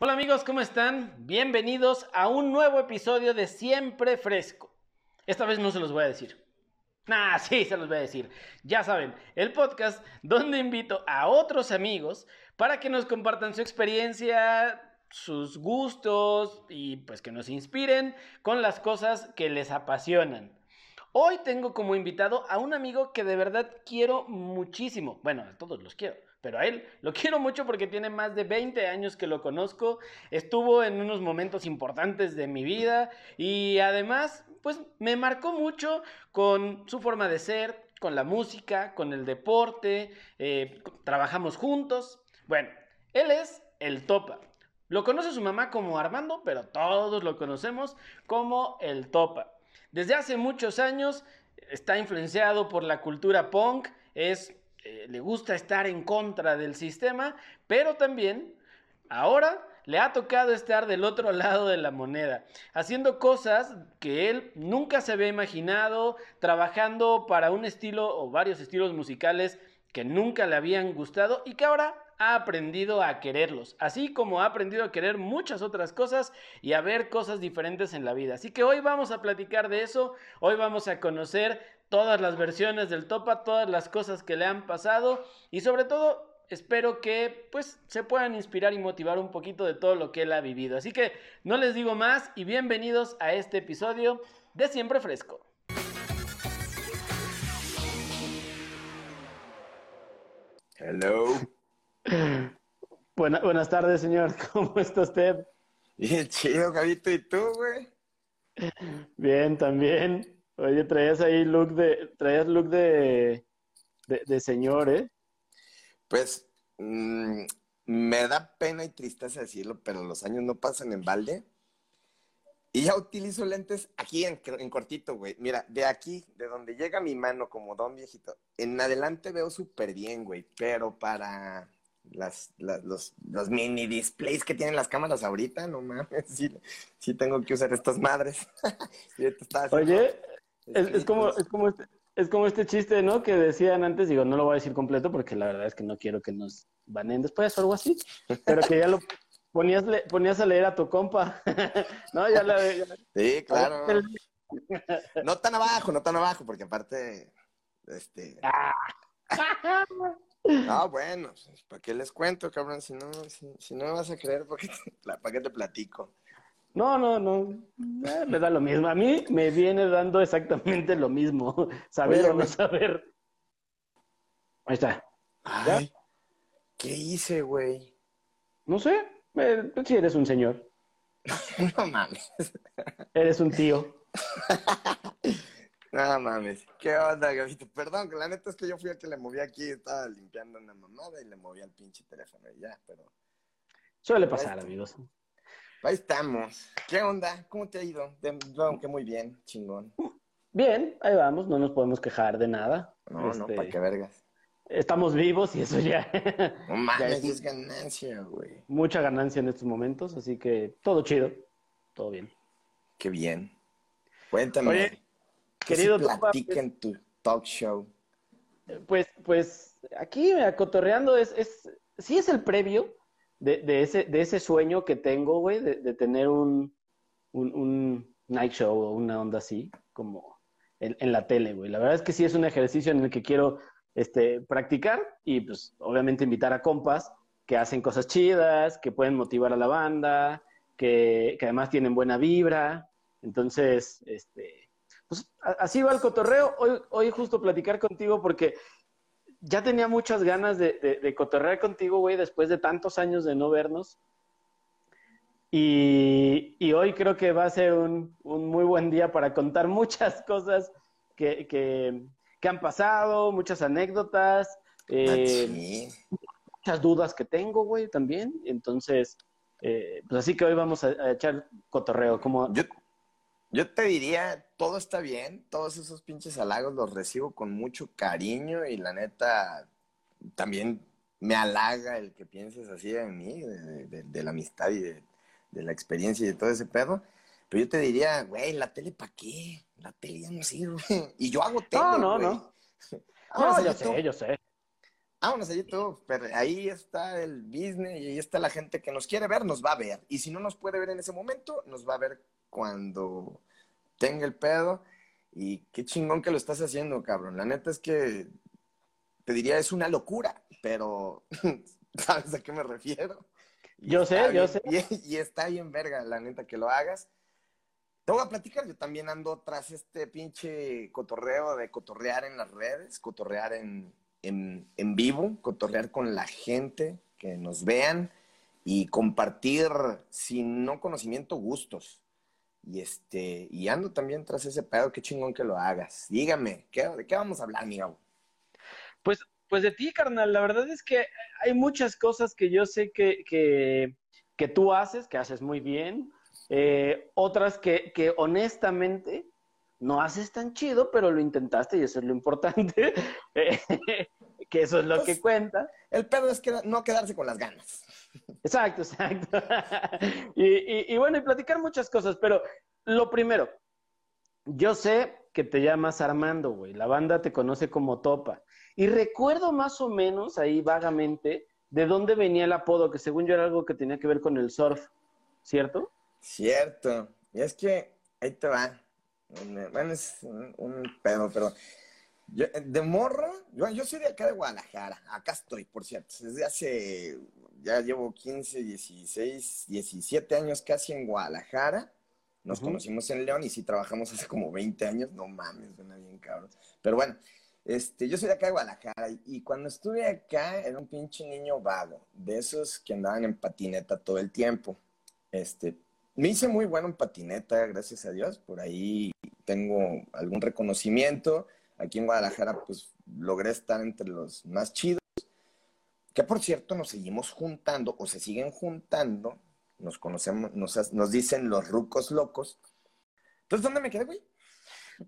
Hola amigos, ¿cómo están? Bienvenidos a un nuevo episodio de Siempre Fresco. Esta vez no se los voy a decir. Nah, sí, se los voy a decir. Ya saben, el podcast donde invito a otros amigos para que nos compartan su experiencia, sus gustos y pues que nos inspiren con las cosas que les apasionan. Hoy tengo como invitado a un amigo que de verdad quiero muchísimo. Bueno, a todos los quiero, pero a él lo quiero mucho porque tiene más de 20 años que lo conozco. Estuvo en unos momentos importantes de mi vida y además, pues me marcó mucho con su forma de ser, con la música, con el deporte. eh, trabajamos juntos. Bueno, él es el Topa. Lo conoce su mamá como Armando, pero todos lo conocemos como el Topa. Desde hace muchos años está influenciado por la cultura punk, es, eh, le gusta estar en contra del sistema, pero también ahora le ha tocado estar del otro lado de la moneda, haciendo cosas que él nunca se había imaginado, trabajando para un estilo o varios estilos musicales que nunca le habían gustado y que ahora ha aprendido a quererlos, así como ha aprendido a querer muchas otras cosas y a ver cosas diferentes en la vida. Así que hoy vamos a platicar de eso, hoy vamos a conocer todas las versiones del Topa, todas las cosas que le han pasado y sobre todo espero que pues se puedan inspirar y motivar un poquito de todo lo que él ha vivido. Así que no les digo más y bienvenidos a este episodio de Siempre Fresco. Hello. Buena- buenas tardes, señor. ¿Cómo está usted? Bien chido, Gabito. ¿Y tú, güey? Bien, también. Oye, traías ahí look de, traías look de, de, de señor, ¿eh? Pues mm, me da pena y tristeza decirlo, pero los años no pasan en balde. Y ya utilizo lentes aquí en, en cortito, güey. Mira, de aquí, de donde llega mi mano como don viejito, en adelante veo súper bien, güey. Pero para las, las- los, los mini displays que tienen las cámaras ahorita, no mames, sí, sí tengo que usar estas madres. Oye, es, es como, es como este, es como este chiste, ¿no? Que decían antes, digo, no lo voy a decir completo porque la verdad es que no quiero que nos banen después o algo así, pero que ya lo ponías, le- ponías a leer a tu compa, ¿no? Ya la, ya- Sí, claro. No tan abajo, no tan abajo, porque aparte, este... No, bueno, pues, ¿para qué les cuento, cabrón? Si no, si, si no me vas a creer, ¿para qué te, para qué te platico? No, no, no, eh, me da lo mismo. A mí me viene dando exactamente lo mismo, saber Oye, o no saber. Ahí está. Ay, ¿qué hice, güey? No sé, eh, si eres un señor, No mames, eres un tío. no mames. ¿Qué onda, Gabito? Perdón, que la neta es que yo fui el que le moví aquí, estaba limpiando una mamada y le moví al pinche teléfono y ya, pero... Suele pasar, amigos. Ahí estamos. ¿Qué onda? ¿Cómo te ha ido? Aunque muy bien, chingón. Bien, ahí vamos, no nos podemos quejar de nada. No, no, Este, para qué vergas. Estamos vivos y eso ya. No mames, es ganancia, güey. mucha ganancia en estos momentos, así que todo chido, todo bien. Qué bien. Cuéntame. Oye, ¿qué querido se en tu talk show? Pues, pues aquí mira, cotorreando es, es, sí es el previo de, de ese, de ese sueño que tengo, güey, de, de tener un, un, un night show o una onda así, como en, en la tele, güey. La verdad es que sí es un ejercicio en el que quiero este, practicar y pues obviamente invitar a compas que hacen cosas chidas, que pueden motivar a la banda, que, que además tienen buena vibra. Entonces, este, pues así va el cotorreo. Hoy, hoy justo platicar contigo porque ya tenía muchas ganas de, de, de cotorrear contigo, güey, después de tantos años de no vernos. Y, y hoy creo que va a ser un, un muy buen día para contar muchas cosas que, que, que han pasado, muchas anécdotas, eh, Ah, muchas dudas que tengo, güey, también. Entonces, eh, pues así que hoy vamos a, a echar cotorreo. Como, Yo, yo te diría, todo está bien, todos esos pinches halagos los recibo con mucho cariño y la neta también me halaga el que pienses así de mí, de, de- de la amistad y de, de la experiencia y de todo ese pedo. Pero yo te diría, güey, ¿la tele para qué? La tele ya no sirve. Y yo hago tele, No, no, güey. no. No, yo YouTube. sé, yo sé. vámonos a YouTube, pero ahí está el business y ahí está la gente que nos quiere ver, nos va a ver. Y si no nos puede ver en ese momento, nos va a ver cuando tenga el pedo. Y qué chingón que lo estás haciendo, cabrón. La neta es que te diría es una locura, pero ¿sabes a qué me refiero? yo sé, yo sé. Y, y, está bien verga, la neta, que lo hagas. Te voy a platicar, yo también ando tras este pinche cotorreo de cotorrear en las redes, cotorrear en, en, en vivo, cotorrear con la gente, que nos vean y compartir sin no conocimiento gustos. Y este, y ando también tras ese pedo, qué chingón que lo hagas. Dígame, ¿qué, ¿de qué vamos a hablar, amigo? Pues, pues de ti, carnal, la verdad es que hay muchas cosas que yo sé que, que, que tú haces, que haces muy bien, eh, otras que, que honestamente no haces tan chido, pero lo intentaste y eso es lo importante, que eso es lo que pues, cuenta. El pedo es que no quedarse con las ganas. Exacto, exacto. y, bueno, y platicar muchas cosas, pero lo primero, yo sé que te llamas Armando, güey, la banda te conoce como Topa, y recuerdo más o menos ahí vagamente de dónde venía el apodo, que según yo era algo que tenía que ver con el surf, ¿cierto? Cierto, y es que ahí te va bueno, es un, pedo, pero yo, de morro, yo, yo, soy de acá de Guadalajara, acá estoy, por cierto, desde hace, ya llevo 15, 16, 17 años casi en Guadalajara, nos conocimos en León y sí trabajamos hace como 20 años, no mames, suena bien cabrón, pero bueno, este, yo soy de acá de Guadalajara y cuando estuve acá era un pinche niño vago, de esos que andaban en patineta todo el tiempo, este, me hice muy bueno en patineta, gracias a Dios. Por ahí tengo algún reconocimiento. Aquí en Guadalajara, pues logré estar entre los más chidos. Que por cierto, nos seguimos juntando o se siguen juntando. Nos conocemos, nos, nos dicen los rucos locos. Entonces, ¿dónde me quedé, güey?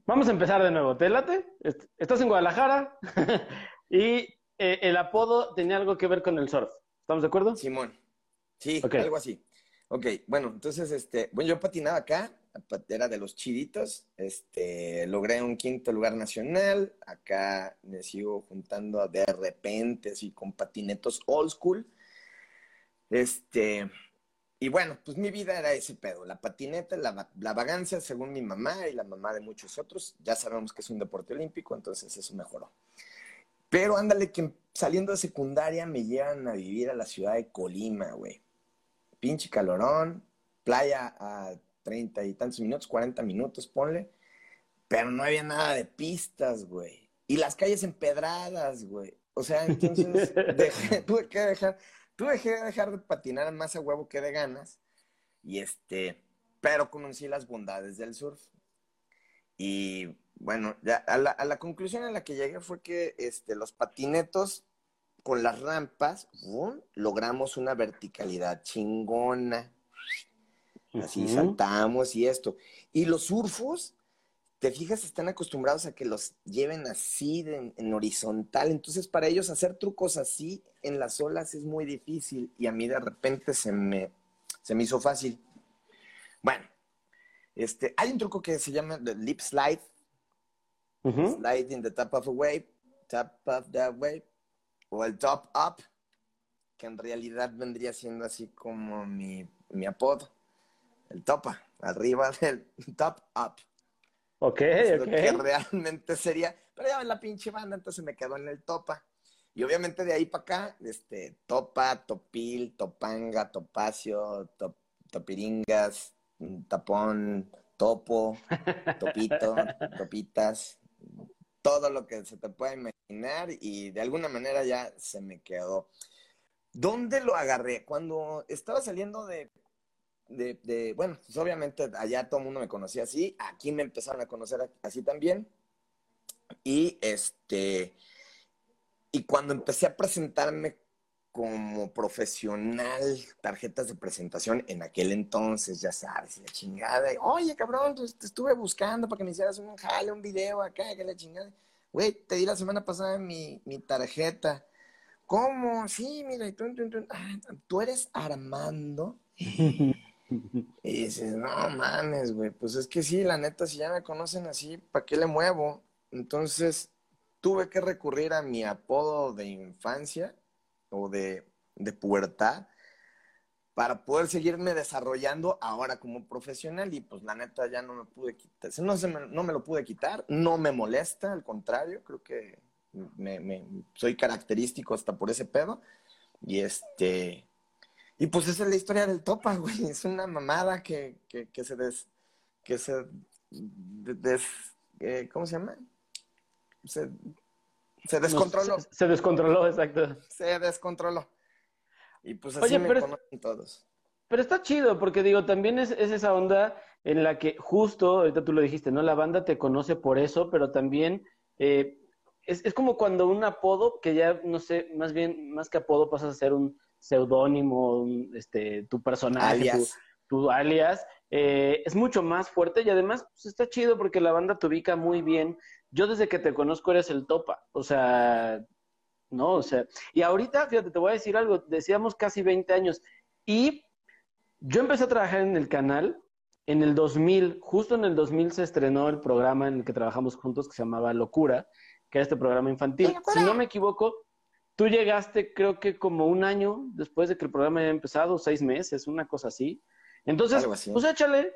Vamos a empezar de nuevo. ¿Te late? Estás en Guadalajara y eh, el apodo tenía algo que ver con el surf. ¿Estamos de acuerdo? Simón. Sí, algo así. Ok, bueno, entonces, este, bueno, yo patinaba acá, era de los chiditos, este, logré un quinto lugar nacional, acá me sigo juntando de repente, así, con patinetos old school, este, y bueno, pues mi vida era ese pedo, la patineta, la, la vagancia, según mi mamá y la mamá de muchos otros, ya sabemos que es un deporte olímpico, entonces eso mejoró. Pero ándale que saliendo de secundaria me llevan a vivir a la ciudad de Colima, güey pinche calorón, playa a treinta y tantos minutos, cuarenta minutos, ponle. Pero no había nada de pistas, güey. Y las calles empedradas, güey. O sea, entonces tuve que dejar, tuve que dejar de patinar más a huevo que de ganas. Y este, pero conocí las bondades del surf. Y bueno, ya a la, a la conclusión a la que llegué fue que este, los patinetos con las rampas, logramos una verticalidad chingona. Así saltamos y esto. Y los surfos, te fijas, están acostumbrados a que los lleven así en horizontal. Entonces, para ellos hacer trucos así en las olas es muy difícil. Y a mí de repente se me, se me hizo fácil. Bueno, este, hay un truco que se llama the lip slide. Slide in the top of a wave. Top of the wave o el top up, que en realidad vendría siendo así como mi, mi apodo, el topa, arriba del top up. Ok, ok. que realmente sería, pero ya la pinche banda, entonces me quedo en el topa. Y obviamente de ahí para acá, este, topa, topil, topanga, topacio, topiringas, tapón, topo, topito, topitas, todo lo que se te pueda imaginar y de alguna manera ya se me quedó. ¿Dónde lo agarré? Cuando estaba saliendo de, de, bueno, pues obviamente allá todo el mundo me conocía así, aquí me empezaron a conocer así también. Y este, y cuando empecé a presentarme como profesional, tarjetas de presentación en aquel entonces, ya sabes, la chingada. Oye, cabrón, pues, te estuve buscando para que me hicieras un jale, un video acá, que la chingada. Güey, te di la semana pasada mi, mi tarjeta. ¿Cómo? Sí, mira, y tú, ah, tú, eres Armando. y dices, no mames, güey, pues es que sí, la neta, si ya me conocen así, ¿para qué le muevo? Entonces, tuve que recurrir a mi apodo de infancia o de, de pubertad para poder seguirme desarrollando ahora como profesional y pues la neta ya no me pude quitar, no, se me, no me lo pude quitar, no me molesta, al contrario, creo que me, soy característico hasta por ese pedo y este, y pues esa es la historia del Topa, güey, es una mamada que, que, que se des, que se des, eh, ¿cómo se llama? Se, se descontroló. se, se descontroló, exacto. Se descontroló. Y pues así Oye, me pero conocen todos. Pero está chido, porque digo, también es, es, esa onda en la que justo, ahorita tú lo dijiste, ¿no? La banda te conoce por eso, pero también eh, es, es, como cuando un apodo, que ya, no sé, más bien, más que apodo pasas a ser un seudónimo, este, tu personaje, alias. Tu, tu alias, eh, es mucho más fuerte y además pues, está chido porque la banda te ubica muy bien. Yo desde que te conozco eres el topa, o sea, ¿no? O sea, y ahorita, fíjate, te voy a decir algo, decíamos casi 20 años, y yo empecé a trabajar en el canal en el 2000, justo en el 2000 se estrenó el programa en el que trabajamos juntos que se llamaba Locura, que era este programa infantil. Si no me equivoco, tú llegaste creo que como un año después de que el programa haya empezado, seis meses, una cosa así. Entonces, pues échale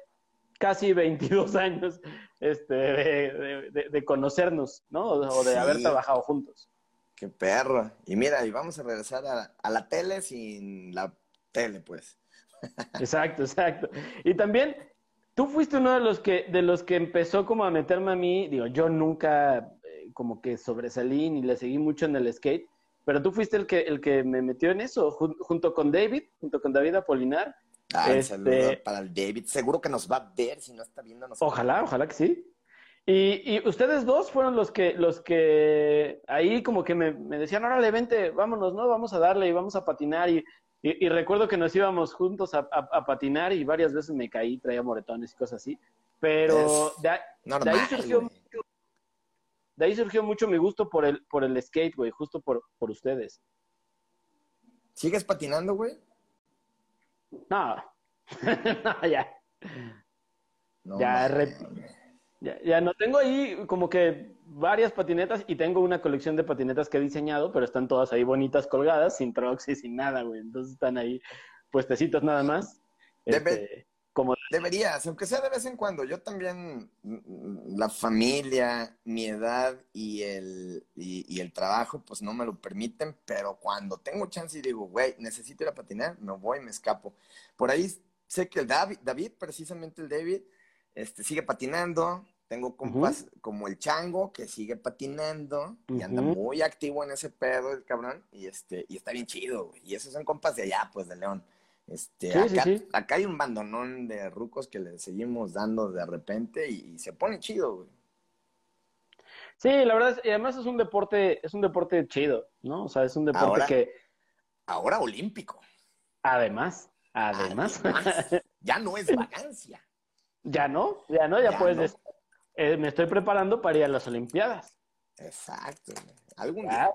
casi 22 años este, de, de, de conocernos, ¿no? O de sí. haber trabajado juntos. Qué perro. Y mira, y vamos a regresar a, a la tele sin la tele, pues. Exacto, exacto. Y también, tú fuiste uno de los que, de los que empezó como a meterme a mí, digo, yo nunca eh, como que sobresalí ni le seguí mucho en el skate, pero tú fuiste el que, el que me metió en eso, jun junto con David, junto con David Apolinar. Ah, este... saludo para el David. Seguro que nos va a ver si no está viendo. Ojalá, ojalá que sí. Y, y, ustedes dos fueron los que, los que ahí como que me, me, decían, órale, vente, vámonos, ¿no? Vamos a darle y vamos a patinar. Y, y, y recuerdo que nos íbamos juntos a, a, a, patinar y varias veces me caí, traía moretones y cosas así. Pero de, de, ahí surgió de ahí surgió mucho mi gusto por el, por el skate, güey, justo por, por ustedes. ¿Sigues patinando, güey? No, no, ya. No, ya, re... Ya, ya, no tengo ahí como que varias patinetas y tengo una colección de patinetas que he diseñado, pero están todas ahí bonitas colgadas, sin trucks y sin nada, güey. Entonces están ahí puestecitos nada más. Este, como... Deberías, aunque sea de vez en cuando. Yo también, mm, la familia, mi edad y el, y, y el trabajo, pues no me lo permiten, pero cuando tengo chance y digo, güey, necesito ir a patinar, me voy, me escapo. Por ahí sé que el David, David precisamente el David, este, sigue patinando, tengo compas uh -huh. como el Chango, que sigue patinando y uh -huh. anda muy activo en ese pedo, el cabrón, y este, y está bien chido, güey. Y esos son compas de allá, pues, de León. Este, sí, acá, sí, sí. acá, hay un bandonón de rucos que le seguimos dando de repente y, y se pone chido, güey. Sí, la verdad, es, y además es un deporte, es un deporte chido, ¿no? O sea, es un deporte ahora, que. Ahora olímpico. Además, además. además ya no es vagancia. ya no, ya no, ya, ya puedes no eh, me estoy preparando para ir a las Olimpiadas. Exacto. Algún día.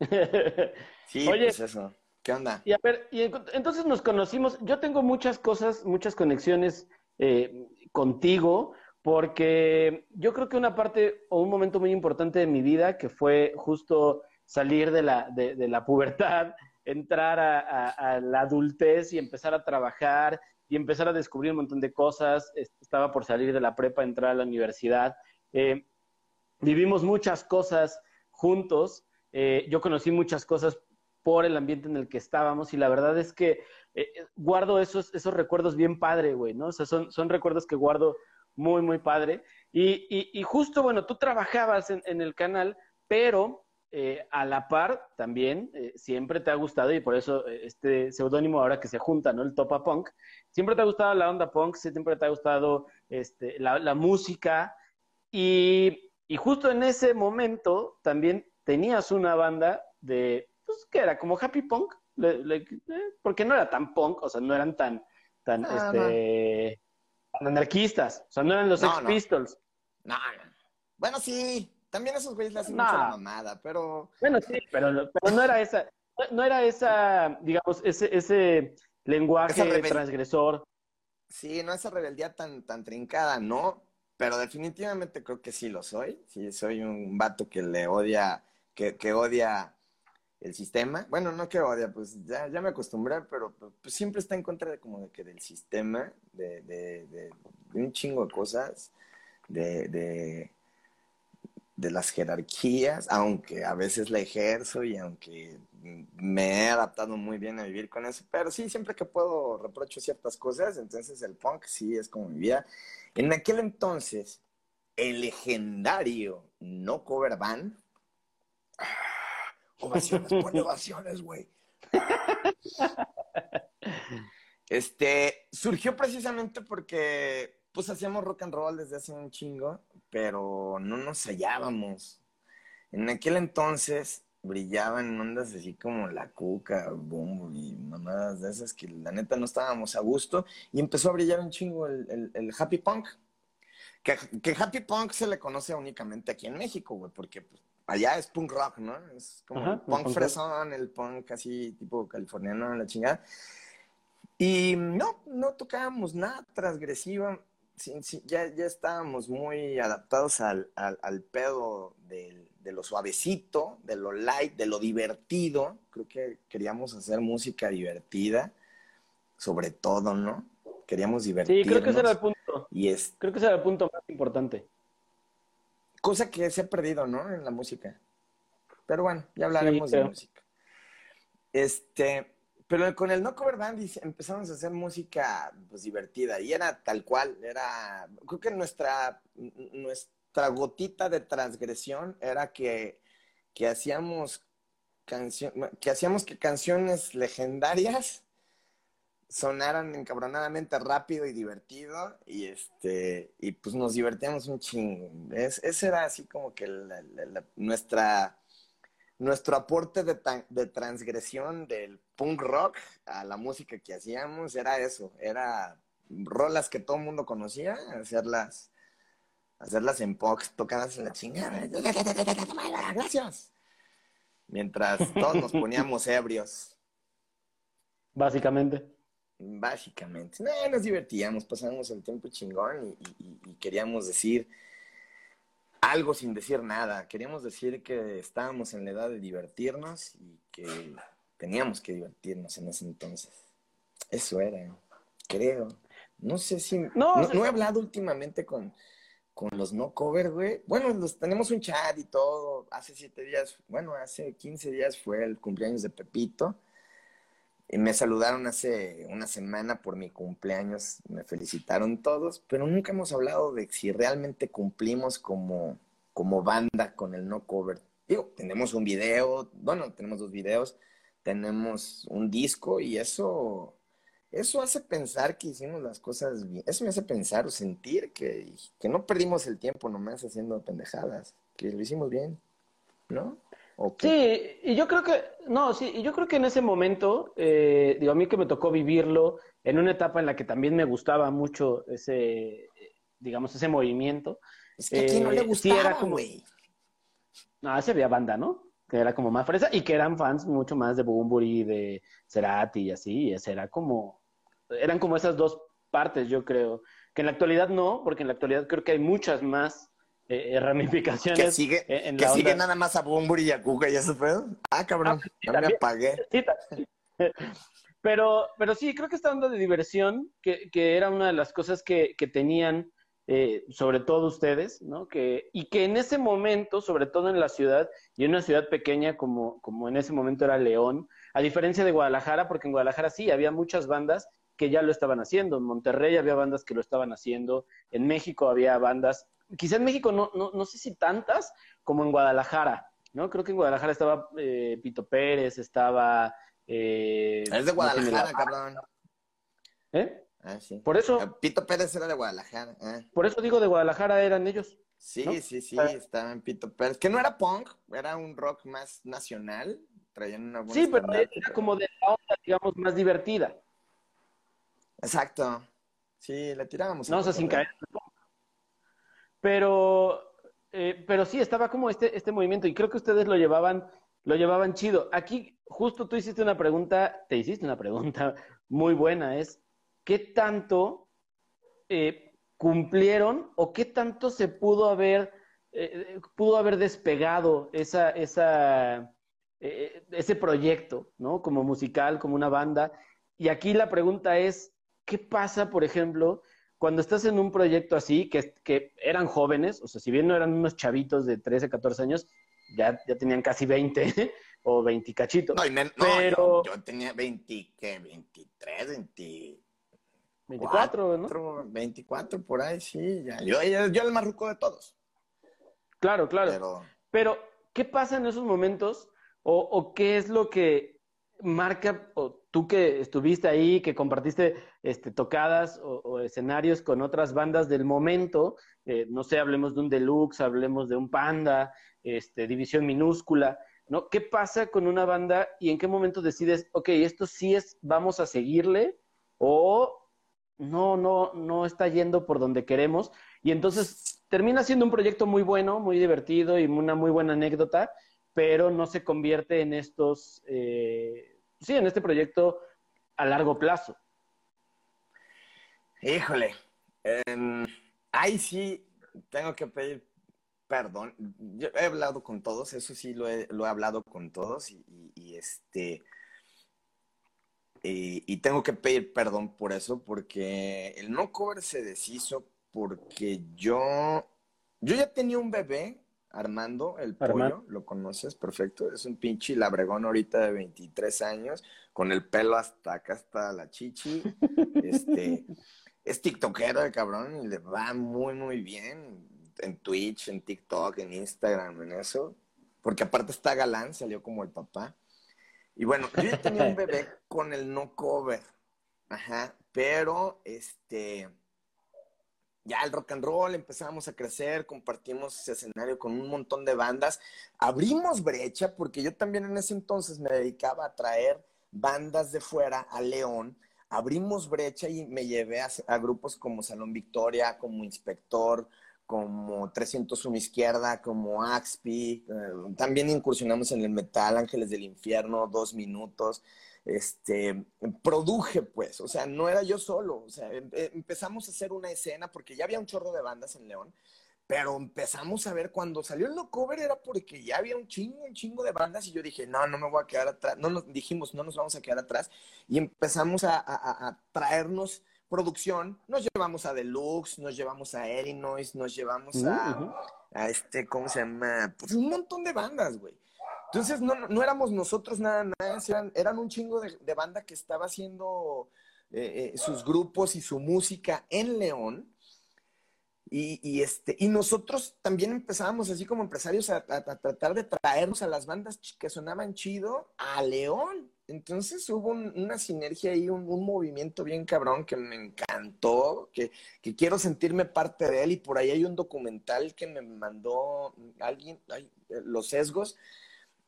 sí, Oye, pues eso. ¿Qué onda? Y a ver, y entonces nos conocimos. Yo tengo muchas cosas, muchas conexiones eh, contigo, porque yo creo que una parte o un momento muy importante de mi vida, que fue justo salir de la, de, la pubertad, entrar a la adultez y empezar a trabajar y empezar a descubrir un montón de cosas. Estaba por salir de la prepa, entrar a la universidad. Eh, vivimos muchas cosas juntos. Eh, yo conocí muchas cosas por el ambiente en el que estábamos y la verdad es que eh, guardo esos, esos recuerdos bien padre, güey, ¿no? O sea, son, son recuerdos que guardo muy, muy padre. Y, y, justo, bueno, tú trabajabas en, el canal, pero eh, a la par también eh, siempre te ha gustado y por eso eh, este seudónimo ahora que se junta, ¿no? El Topa Punk, siempre te ha gustado la onda punk, siempre te ha gustado este, la, la música y, y, justo en ese momento también tenías una banda de, pues, que era como happy punk, le, le, porque no era tan punk, o sea, no eran tan, tan, ah, este, no. anarquistas, o sea, no eran los no, Sex Pistols. No, no. Bueno, sí, también esos güeyes le hacen no. mucho la mamada, pero. Bueno, sí, pero, pero no era esa, no era esa, digamos, ese, ese lenguaje transgresor. Sí, no esa rebeldía tan, tan trincada, ¿no? pero definitivamente creo que sí lo soy. Sí, soy un vato que le odia, que, que odia el sistema. Bueno, no que odia, pues ya, ya me acostumbré, pero pues, siempre está en contra de como de que del sistema, de, de, de, un chingo de cosas, de, de, de las jerarquías, aunque a veces la ejerzo y aunque me he adaptado muy bien a vivir con eso, pero sí, siempre que puedo reprocho ciertas cosas, entonces el punk sí es como mi vida. En aquel entonces, el legendario no cover band, ovaciones por ovaciones, güey. Este, surgió precisamente porque pues hacíamos rock and roll desde hace un chingo, pero no nos hallábamos. En aquel entonces brillaban ondas así como la cuca, boom y mamadas de esas que la neta no estábamos a gusto y empezó a brillar un chingo el, el, happy punk. Que, que, happy punk se le conoce únicamente aquí en México, güey, porque pues, allá es punk rock, ¿no? Es como el punk, fresón, el punk así tipo californiano, la chingada. Y no, no tocábamos nada transgresivo. ya, ya estábamos muy adaptados al, al, al pedo del, de lo suavecito, de lo light, de lo divertido. Creo que queríamos hacer música divertida, sobre todo, ¿no? Queríamos divertirnos. Sí, creo que ese era el punto. Y es... Creo que ese era el punto más importante. Cosa que se ha perdido, ¿no? En la música. Pero bueno, ya hablaremos de música. Este, pero con el No Cover Band empezamos a hacer música pues, divertida y era tal cual, era, creo que nuestra, nuestra gotita de transgresión era que, que hacíamos que hacíamos que canciones legendarias sonaran encabronadamente rápido y divertido y este y pues nos divertíamos un chingo. Es, ese era así como que nuestra nuestro aporte de, de, transgresión del punk rock a la música que hacíamos era eso, era rolas que todo el mundo conocía, hacerlas hacerlas en pox, tocadas en la chingada. Gracias. Mientras todos nos poníamos ebrios. Básicamente. Básicamente. No, nos divertíamos, pasábamos el tiempo chingón y, queríamos decir algo sin decir nada. Queríamos decir que estábamos en la edad de divertirnos y que teníamos que divertirnos en ese entonces. Eso era, creo. No sé si... No, no, he hablado últimamente con, con los no cover, güey. Bueno, los, tenemos un chat y todo. Hace siete días, bueno, hace 15 días fue el cumpleaños de Pepito me saludaron hace una semana por mi cumpleaños, me felicitaron todos, pero nunca hemos hablado de si realmente cumplimos como, como banda con el no cover. Digo, tenemos un video, bueno, tenemos dos videos, tenemos un disco y eso, eso hace pensar que hicimos las cosas bien. Eso me hace pensar o sentir que, que no perdimos el tiempo nomás haciendo pendejadas, que lo hicimos bien, ¿no? Sí, y yo creo que, no, sí, y yo creo que en ese momento, eh, digo, a mí que me tocó vivirlo en una etapa en la que también me gustaba mucho ese, digamos, ese movimiento. Es que a quién no le gustaba, sí era como, No, ese había banda, ¿no? Que era como más fresa y que eran fans mucho más de Bumburi, de Cerati y así, y ese era como, eran como esas dos partes, yo creo. Que en la actualidad no, porque en la actualidad creo que hay muchas más eh, eh, ramificaciones. Que sigue, que sigue nada más a Bumburi y a Cuca y eso fue. Ah, cabrón, ah, me apagué. pero, pero sí, creo que esta onda de diversión, que, que era una de las cosas que, que tenían, eh, sobre todo ustedes, ¿no? Que, y que en ese momento, sobre todo en la ciudad, y en una ciudad pequeña como, como en ese momento era León, a diferencia de Guadalajara, porque en Guadalajara sí había muchas bandas que ya lo estaban haciendo. En Monterrey había bandas que lo estaban haciendo. En México había bandas quizá en México no, no, no sé si tantas como en Guadalajara, ¿no? Creo que en Guadalajara estaba eh, Pito Pérez, estaba... Eh, es de Guadalajara, cabrón. ¿Eh? Ah, sí. Por eso... Eh, Pito Pérez era de Guadalajara. ¿eh? Por eso digo, de Guadalajara eran ellos. Sí, sí, sí, ah. estaba en Pito Pérez. Que no era punk, era un rock más nacional. Traían una buena Sí, pero era como de la onda, digamos, más divertida. Exacto. Sí, le tirábamos. No, o sea, sin caer pero, eh, pero sí, estaba como este, este movimiento y creo que ustedes lo llevaban, lo llevaban chido. Aquí, justo tú hiciste una pregunta, te hiciste una pregunta muy buena, es, ¿qué tanto, eh, cumplieron o qué tanto se pudo haber, eh, pudo haber despegado esa, esa, ese proyecto, ¿no? Como musical, como una banda. Y aquí la pregunta es, ¿qué pasa, por ejemplo, cuando estás en un proyecto así, que, que eran jóvenes, o sea, si bien no eran unos chavitos de 13, 14 años, ya, ya tenían casi 20 o 20 cachitos. No, pero... yo, tenía 20, ¿qué? 23, 20... 24, ¿no? 24 por ahí, sí. Ya. Yo, yo, yo el más ruco de todos. Claro, claro. Pero... pero, ¿qué pasa en esos momentos? O, o qué es lo que marca, o tú que estuviste ahí, que compartiste este, tocadas o, escenarios con otras bandas del momento, eh, no sé, hablemos de un deluxe, hablemos de un panda, este, división minúscula, ¿no? ¿Qué pasa con una banda y en qué momento decides, ok, esto sí es, vamos a seguirle o no, no, no está yendo por donde queremos y entonces termina siendo un proyecto muy bueno, muy divertido y una muy buena anécdota, pero no se convierte en estos... Eh, sí, en este proyecto a largo plazo? Híjole, eh, ahí sí tengo que pedir perdón. Yo he hablado con todos, eso sí lo he, lo he hablado con todos y, este y, tengo que pedir perdón por eso porque el no cover se deshizo porque yo yo ya tenía un bebé Armando, el pollo, lo conoces perfecto, es un pinche labregón ahorita de 23 años, con el pelo hasta acá, hasta la chichi, este, es tiktokero el cabrón y le va muy, muy bien en Twitch, en TikTok, en Instagram, en eso, porque aparte está galán, salió como el papá. Y bueno, yo ya tenía un bebé con el no cover, ajá, pero este ya el rock and roll, empezamos a crecer, compartimos ese escenario con un montón de bandas, abrimos brecha porque yo también en ese entonces me dedicaba a traer bandas de fuera a León, abrimos brecha y me llevé a, grupos como Salón Victoria, como Inspector, como 301 Izquierda, como Axpi, eh, también incursionamos en el metal, Ángeles del Infierno, Dos Minutos, este, produje, pues, o sea, no era yo solo, o sea, em, em, empezamos a hacer una escena porque ya había un chorro de bandas en León, pero empezamos a ver cuando salió el no cover era porque ya había un chingo, un chingo de bandas y yo dije, no, no me voy a quedar atrás, no nos dijimos, no nos vamos a quedar atrás y empezamos a, traernos producción, nos llevamos a Deluxe, nos llevamos a Illinois, nos llevamos a, a este, ¿cómo se llama? Pues un montón de bandas, güey. Entonces no, no éramos nosotros nada más, eran, un chingo de, banda que estaba haciendo eh, eh, sus grupos y su música en León. Y, y, este, y nosotros también empezábamos así como empresarios a, tratar de traernos a las bandas que sonaban chido a León. Entonces hubo una sinergia ahí, un, movimiento bien cabrón que me encantó, que, que, quiero sentirme parte de él. Y por ahí hay un documental que me mandó alguien, Los Sesgos,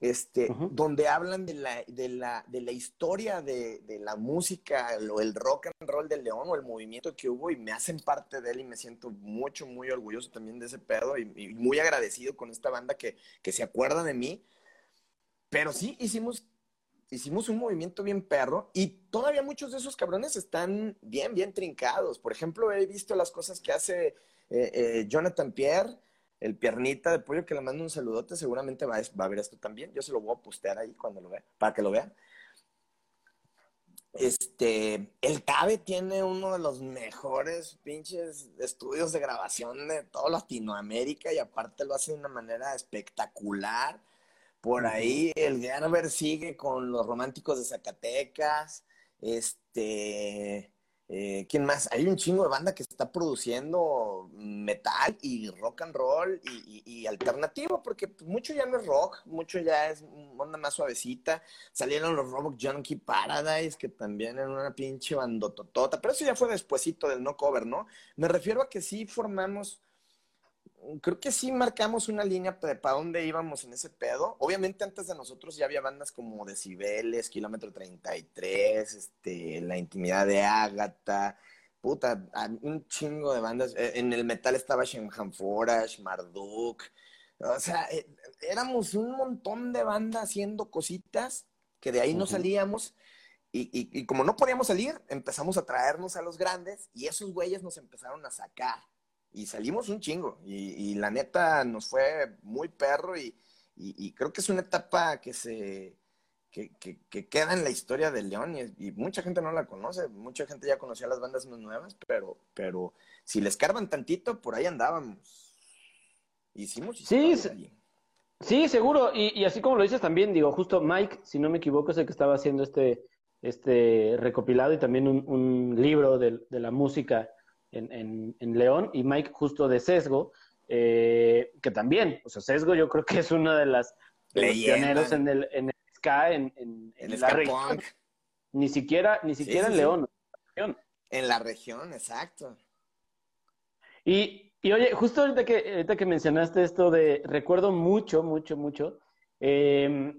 este, donde hablan de la, de la, de la historia de, de, la música o el rock and roll del León o el movimiento que hubo y me hacen parte de él y me siento mucho, muy orgulloso también de ese pedo y, muy agradecido con esta banda que, que, se acuerda de mí. Pero sí hicimos, hicimos un movimiento bien perro y todavía muchos de esos cabrones están bien, bien trincados. Por ejemplo, he visto las cosas que hace eh, eh, Jonathan Pierre el piernita de pollo que le mando un saludote, seguramente va, a ver esto también. Yo se lo voy a postear ahí cuando lo vea, para que lo vean. Este, el CABE tiene uno de los mejores pinches estudios de grabación de toda Latinoamérica y aparte lo hace de una manera espectacular. Por ahí el Gerber sigue con los románticos de Zacatecas. Este, eh, ¿Quién más? Hay un chingo de banda que está produciendo metal y rock and roll y, alternativo, porque mucho ya no es rock, mucho ya es onda más suavecita. Salieron los Robot Junkie Paradise, que también eran una pinche bandototota, pero eso ya fue despuesito del no cover, ¿no? Me refiero a que sí formamos creo que sí marcamos una línea para dónde íbamos en ese pedo. Obviamente antes de nosotros ya había bandas como Decibeles, Kilómetro 33, este, La Intimidad de Ágata, puta, un chingo de bandas. E, en el metal estaba Shemham Forage, Marduk. O sea, e, éramos un montón de bandas haciendo cositas que de ahí no salíamos y, como no podíamos salir, empezamos a traernos a los grandes y esos güeyes nos empezaron a sacar. Y salimos un chingo. Y, la neta nos fue muy perro y, creo que es una etapa que se... Que, queda en la historia de León y, mucha gente no la conoce, mucha gente ya conocía las bandas más nuevas, pero, pero si les carban tantito, por ahí andábamos. Hicimos sí, sí, seguro, y, y así como lo dices también, digo, justo Mike, si no me equivoco, es el que estaba haciendo este, este recopilado y también un, libro de, la música en, León y Mike justo de Sesgo, eh, que también, o sea, Sesgo yo creo que es uno de las pioneros en el, en el ska, en, en, la región. Ni siquiera, ni siquiera en León. En la región, exacto. Y, y oye, justo ahorita que, ahorita que mencionaste esto de, recuerdo mucho, mucho, mucho, eh,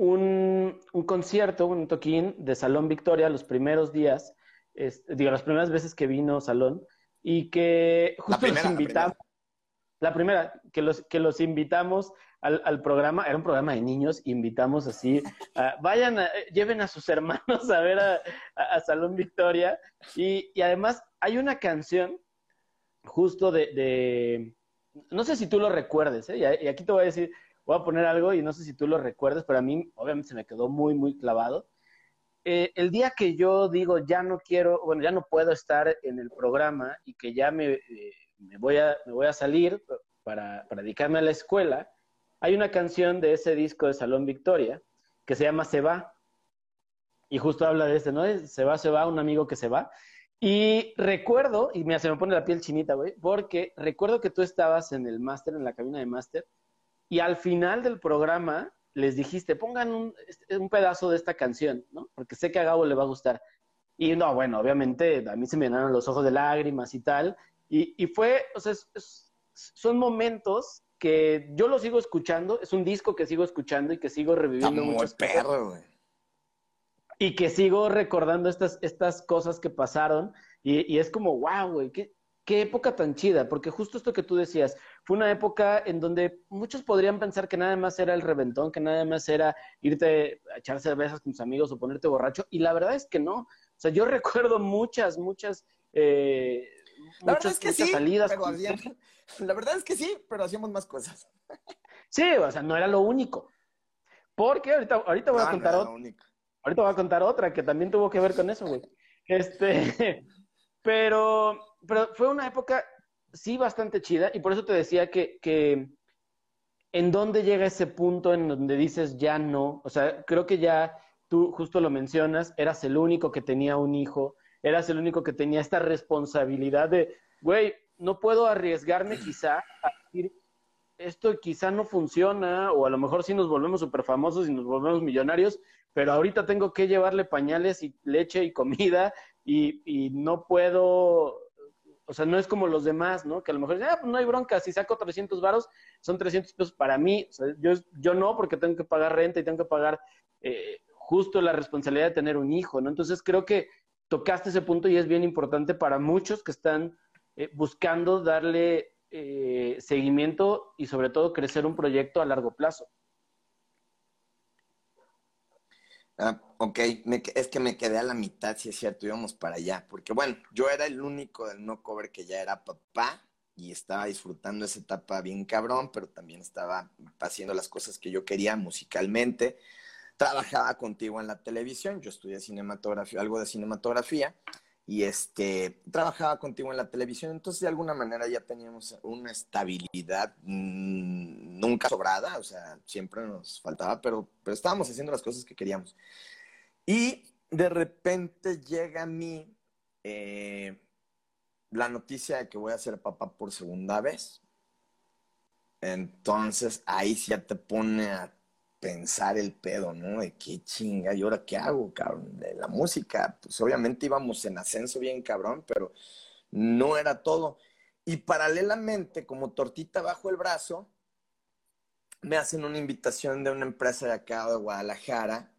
un, concierto, un toquín de Salón Victoria los primeros días, digo, las primeras veces que vino Salón, y que justo los invitamos. La primera. que, los, que los invitamos al, programa, era un programa de niños, invitamos así, vayan, lleven a sus hermanos a ver a, Salón Victoria, y, además hay una canción justo de, no sé si tú lo recuerdes, ¿eh? y aquí te voy a decir, voy a poner algo y no sé si tú lo recuerdas, pero a mí obviamente se me quedó muy, muy clavado. Eh, el día que yo digo ya no quiero, bueno, ya no puedo estar en el programa y que ya me, eh, me, voy, a, me voy a salir para, para, dedicarme a la escuela, hay una canción de ese disco de Salón Victoria que se llama Se va. Y justo habla de este, ¿no? Se va, se va, un amigo que se va. Y recuerdo, y me, se me pone la piel chinita, güey, porque recuerdo que tú estabas en el máster, en la cabina de máster, y al final del programa les dijiste, pongan un, este, un, pedazo de esta canción, ¿no? Porque sé que a Gabo le va a gustar. Y no, bueno, obviamente a mí se me llenaron los ojos de lágrimas y tal. Y, y fue, o sea, son momentos que yo lo sigo escuchando, es un disco que sigo escuchando y que sigo reviviendo mucho. perro, güey. Y que sigo recordando estas, estas cosas que pasaron. Y, y es como, wow, güey, qué, qué época tan chida, porque justo esto que tú decías, fue una época en donde muchos podrían pensar que nada más era el reventón, que nada más era irte a echar cervezas con tus amigos o ponerte borracho, y la verdad es que no. O sea, yo recuerdo muchas, muchas, eh, la muchas, es que sí, salidas. la verdad es que sí, pero hacíamos más cosas. Sí, o sea, no era lo único. Porque ahorita, ahorita voy a contar otra. Ahorita voy a contar otra que también tuvo que ver con eso, güey. Este, pero, pero fue una época sí bastante chida y por eso te decía que, que en dónde llega ese punto en donde dices ya no, o sea, creo que ya tú justo lo mencionas, eras el único que tenía un hijo, eras el único que tenía esta responsabilidad de, güey, no puedo arriesgarme quizá a decir, esto quizá no funciona, o a lo mejor sí nos volvemos súper famosos y nos volvemos millonarios, pero ahorita tengo que llevarle pañales y leche y comida y, y no puedo o sea, no es como los demás, ¿no? Que a lo mejor, ah, pues no hay bronca, si saco 300 varos, son 300 pesos para mí. O sea, yo, yo no, porque tengo que pagar renta y tengo que pagar eh, justo la responsabilidad de tener un hijo, ¿no? Entonces creo que tocaste ese punto y es bien importante para muchos que están eh, buscando darle eh, seguimiento y sobre todo crecer un proyecto a largo plazo. Ah, ok, es que me quedé a la mitad, si es cierto, íbamos para allá. Porque bueno, yo era el único del no cover que ya era papá y estaba disfrutando esa etapa bien cabrón, pero también estaba haciendo las cosas que yo quería musicalmente. Trabajaba contigo en la televisión, yo estudié cinematografía, algo de cinematografía, y este, trabajaba contigo en la televisión, entonces de alguna manera ya teníamos una estabilidad mm, nunca sobrada, o sea, siempre nos faltaba, pero, pero estábamos haciendo las cosas que queríamos. Y de repente llega a mí eh, la noticia de que voy a ser papá por segunda vez. Entonces ahí ya te pone a pensar el pedo, ¿no? De qué chinga, ¿y ahora qué hago, cabrón? De la música, pues obviamente íbamos en ascenso bien cabrón, pero no era todo. Y paralelamente, como tortita bajo el brazo, me hacen una invitación de una empresa de acá de Guadalajara.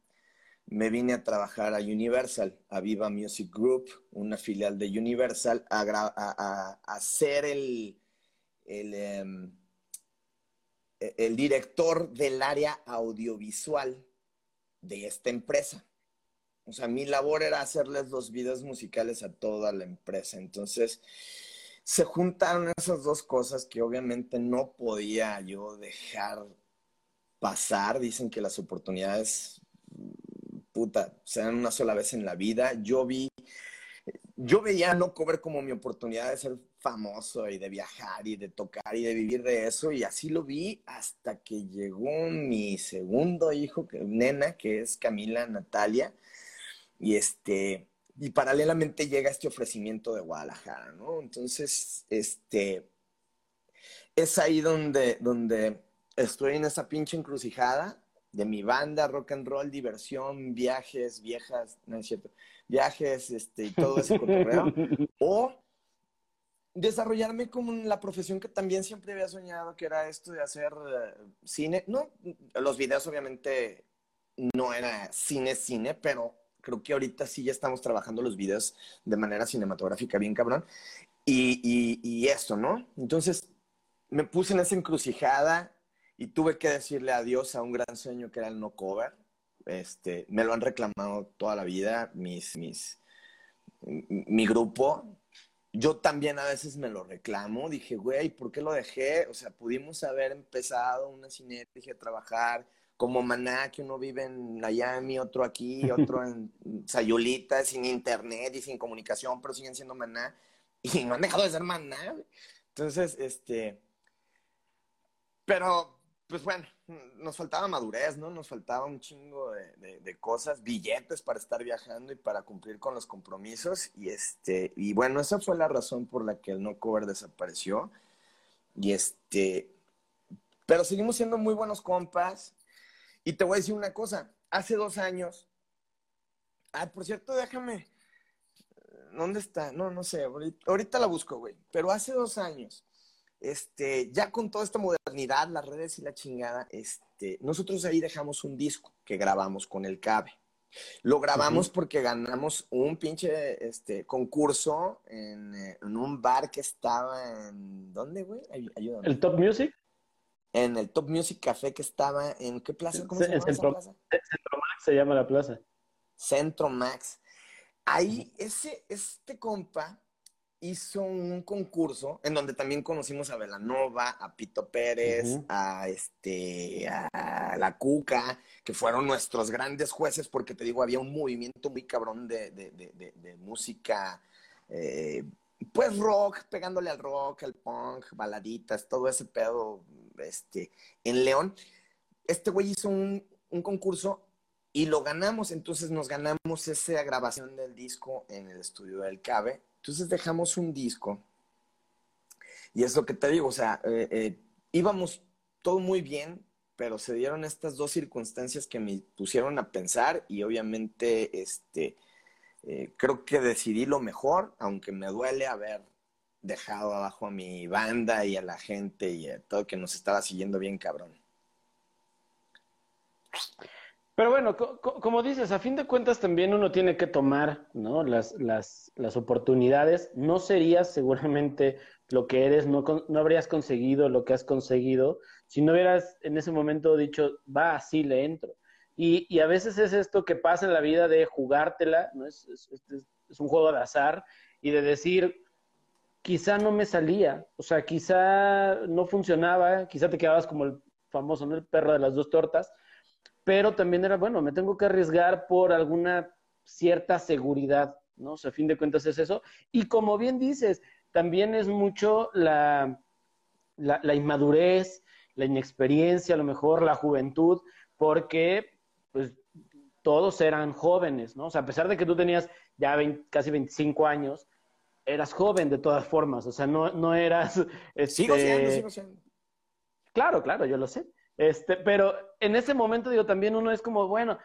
Me vine a trabajar a Universal, a Viva Music Group, una filial de Universal, a, hacer el, el em, el director del área audiovisual de esta empresa. O sea, mi labor era hacerles los videos musicales a toda la empresa. Entonces, se juntaron esas dos cosas que obviamente no podía yo dejar pasar. Dicen que las oportunidades, puta, se dan una sola vez en la vida. Yo vi, yo veía no cover como mi oportunidad de ser famoso y de viajar y de tocar y de vivir de eso. Y así lo vi hasta que llegó mi segundo hijo, nena, que es Camila Natalia. Y este, y paralelamente llega este ofrecimiento de Guadalajara, ¿no? Entonces, este, es ahí donde, donde estoy en esa pinche encrucijada de mi banda, rock and roll, diversión, viajes, viejas, no es cierto, viajes, este, y todo ese cotorreo, o desarrollarme como la profesión que también siempre había soñado, que era esto de hacer eh, cine, no, los videos obviamente no era cine, cine, pero creo que ahorita sí ya estamos trabajando los videos de manera cinematográfica bien cabrón. Y, y, y esto, ¿no? Entonces me puse en esa encrucijada y tuve que decirle adiós a un gran sueño que era el no cover. Este, me lo han reclamado toda la vida mis, mis, mi grupo. Yo también a veces me lo reclamo. Dije, güey, ¿por qué lo dejé? O sea, pudimos haber empezado una sinergia, trabajar, como Maná, que uno vive en Miami, otro aquí, otro en Sayulita, sin internet y sin comunicación, pero siguen siendo Maná. Y no han dejado de ser Maná. Entonces, este. Pero, pues bueno, nos faltaba madurez, ¿no? Nos faltaba un chingo de, cosas, billetes para estar viajando y para cumplir con los compromisos. Y este, y bueno, esa fue la razón por la que el no cover desapareció. Y este, pero seguimos siendo muy buenos compas. Y te voy a decir una cosa, hace dos años, ah, por cierto, déjame, ¿dónde está? No, no sé, ahorita, la busco, güey, pero hace dos años, este, ya con toda esta modernidad, las redes y la chingada, este, nosotros ahí dejamos un disco que grabamos con el CABE. Lo grabamos porque ganamos un pinche este, concurso en, eh, en, un bar que estaba en. ¿Dónde, güey? Ayúdame. ¿El Top Music? en el Top Music Café que estaba en qué plaza? ¿Cómo se llama Centro, plaza? Centro Max se llama la plaza. Centro Max. Ahí ese este compa hizo un concurso en donde también conocimos a Velanova, a Pito Pérez, a este a la Cuca, que fueron nuestros grandes jueces porque te digo había un movimiento muy cabrón de, de, de, de música eh, pues rock, pegándole al rock, al punk, baladitas, todo ese pedo, este, en León. Este güey hizo un, concurso y lo ganamos, entonces nos ganamos esa grabación del disco en el estudio del Cabe. Entonces dejamos un disco. Y es lo que te digo, o sea, eh, eh, íbamos todo muy bien, pero se dieron estas dos circunstancias que me pusieron a pensar y obviamente, este, eh, creo que decidí lo mejor, aunque me duele haber dejado abajo a mi banda y a la gente y a todo que nos estaba siguiendo bien cabrón. Pero bueno, como dices, a fin de cuentas también uno tiene que tomar ¿no? las, las, las oportunidades. No serías seguramente lo que eres, no, no habrías conseguido lo que has conseguido si no hubieras en ese momento dicho, va, así le entro. Y, y, a veces es esto que pasa en la vida de jugártela, ¿no? Es, es, es, un juego de azar y de decir, quizá no me salía, o sea, quizá no funcionaba, quizá te quedabas como el famoso, ¿no? El perro de las dos tortas, pero también era, bueno, me tengo que arriesgar por alguna cierta seguridad, ¿no? O sea, a fin de cuentas es eso. Y como bien dices, también es mucho la, la, la inmadurez, la inexperiencia, a lo mejor la juventud, porque pues todos eran jóvenes, ¿no? O sea, a pesar de que tú tenías ya casi 25 años, eras joven de todas formas, o sea, no, no eras... Este... Sigo siendo, sigo siendo. Claro, claro, yo lo sé. Este, pero en ese momento, digo, también uno es como, bueno,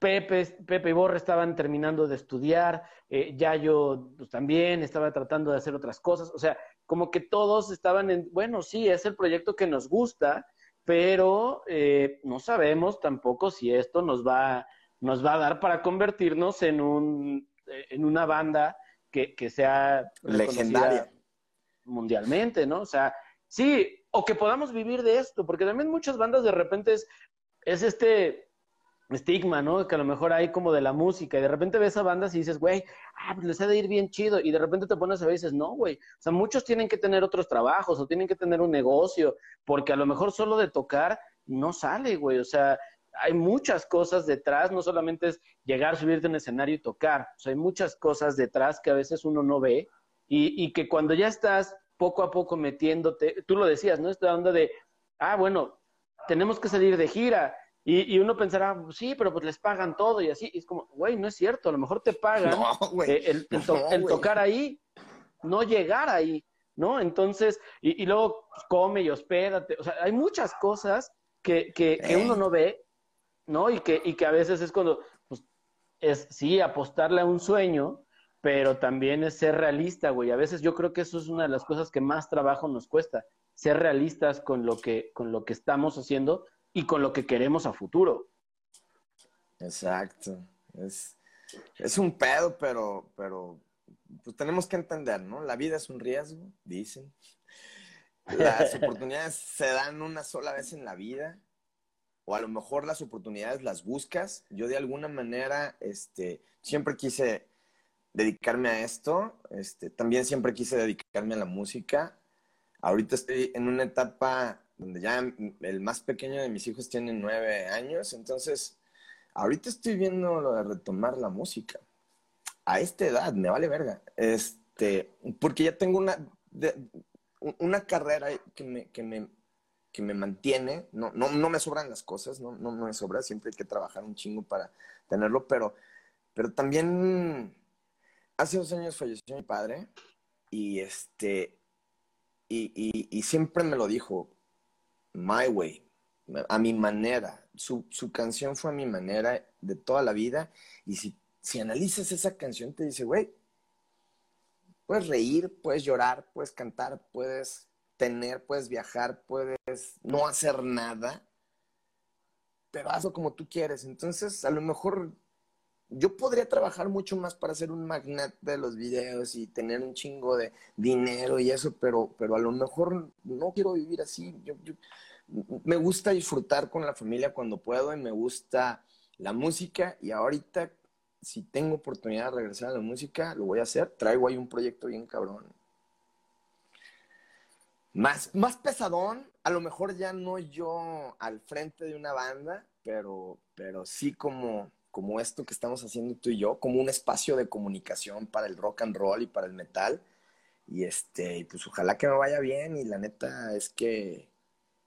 Pepe, Pepe y Borre estaban terminando de estudiar, eh, ya yo pues, también estaba tratando de hacer otras cosas, o sea, como que todos estaban en, bueno, sí, es el proyecto que nos gusta, pero eh, no sabemos tampoco si esto nos va, nos va a dar para convertirnos en, un, eh, en una banda que, que sea legendaria mundialmente, ¿no? O sea, sí, o que podamos vivir de esto, porque también muchas bandas de repente es, es este, estigma, ¿no? Que a lo mejor hay como de la música y de repente ves a bandas y dices, güey, ah, pues les ha de ir bien chido y de repente te pones a ver y dices, no, güey, o sea, muchos tienen que tener otros trabajos o tienen que tener un negocio porque a lo mejor solo de tocar no sale, güey, o sea, hay muchas cosas detrás, no solamente es llegar, subirte en un escenario y tocar, o sea, hay muchas cosas detrás que a veces uno no ve y que cuando ya estás poco a poco metiéndote, tú lo decías, ¿no? Esta onda de, ah, bueno, tenemos que salir de gira, y, uno pensará, sí, pero pues les pagan todo y así. Y es como, güey, no es cierto, a lo mejor te pagan eh, el, el, tocar ahí, no llegar ahí, ¿no? Entonces, y, y, luego pues, come y hospédate. O sea, hay muchas cosas que, que, que uno no ve, ¿no? Y que, y que a veces es cuando, pues, es sí, apostarle a un sueño, pero también es ser realista, güey. A veces yo creo que eso es una de las cosas que más trabajo nos cuesta, ser realistas con lo que, con lo que estamos haciendo y con lo que queremos a futuro. Exacto. Es, es un pedo, pero, pero pues tenemos que entender, ¿no? La vida es un riesgo, dicen. Las oportunidades se dan una sola vez en la vida, o a lo mejor las oportunidades las buscas. Yo de alguna manera, este, siempre quise dedicarme a esto, este, también siempre quise dedicarme a la música. Ahorita estoy en una etapa donde ya el más pequeño de mis hijos tiene nueve años, entonces ahorita estoy viendo lo de retomar la música. A esta edad, me vale verga. Este, porque ya tengo una, una carrera que me, que me, que me mantiene, no, no, no, me sobran las cosas, no, no, me sobra, siempre hay que trabajar un chingo para tenerlo, pero, pero también hace dos años falleció mi padre y este, y, y, siempre me lo dijo, My Way, a mi manera. Su, canción fue a mi manera de toda la vida. Y si, si analizas esa canción, te dice, güey, puedes reír, puedes llorar, puedes cantar, puedes tener, puedes viajar, puedes no hacer nada, pero hazlo como tú quieres. Entonces, a lo mejor yo podría trabajar mucho más para ser un magnate de los videos y tener un chingo de dinero y eso, pero, pero a lo mejor no quiero vivir así. Yo, me gusta disfrutar con la familia cuando puedo y me gusta la música y ahorita si tengo oportunidad de regresar a la música, lo voy a hacer. Traigo ahí un proyecto bien cabrón. Más, más pesadón, a lo mejor ya no yo al frente de una banda, pero, pero sí como como esto que estamos haciendo tú y yo, como un espacio de comunicación para el rock and roll y para el metal. Y este, pues ojalá que me vaya bien y la neta es que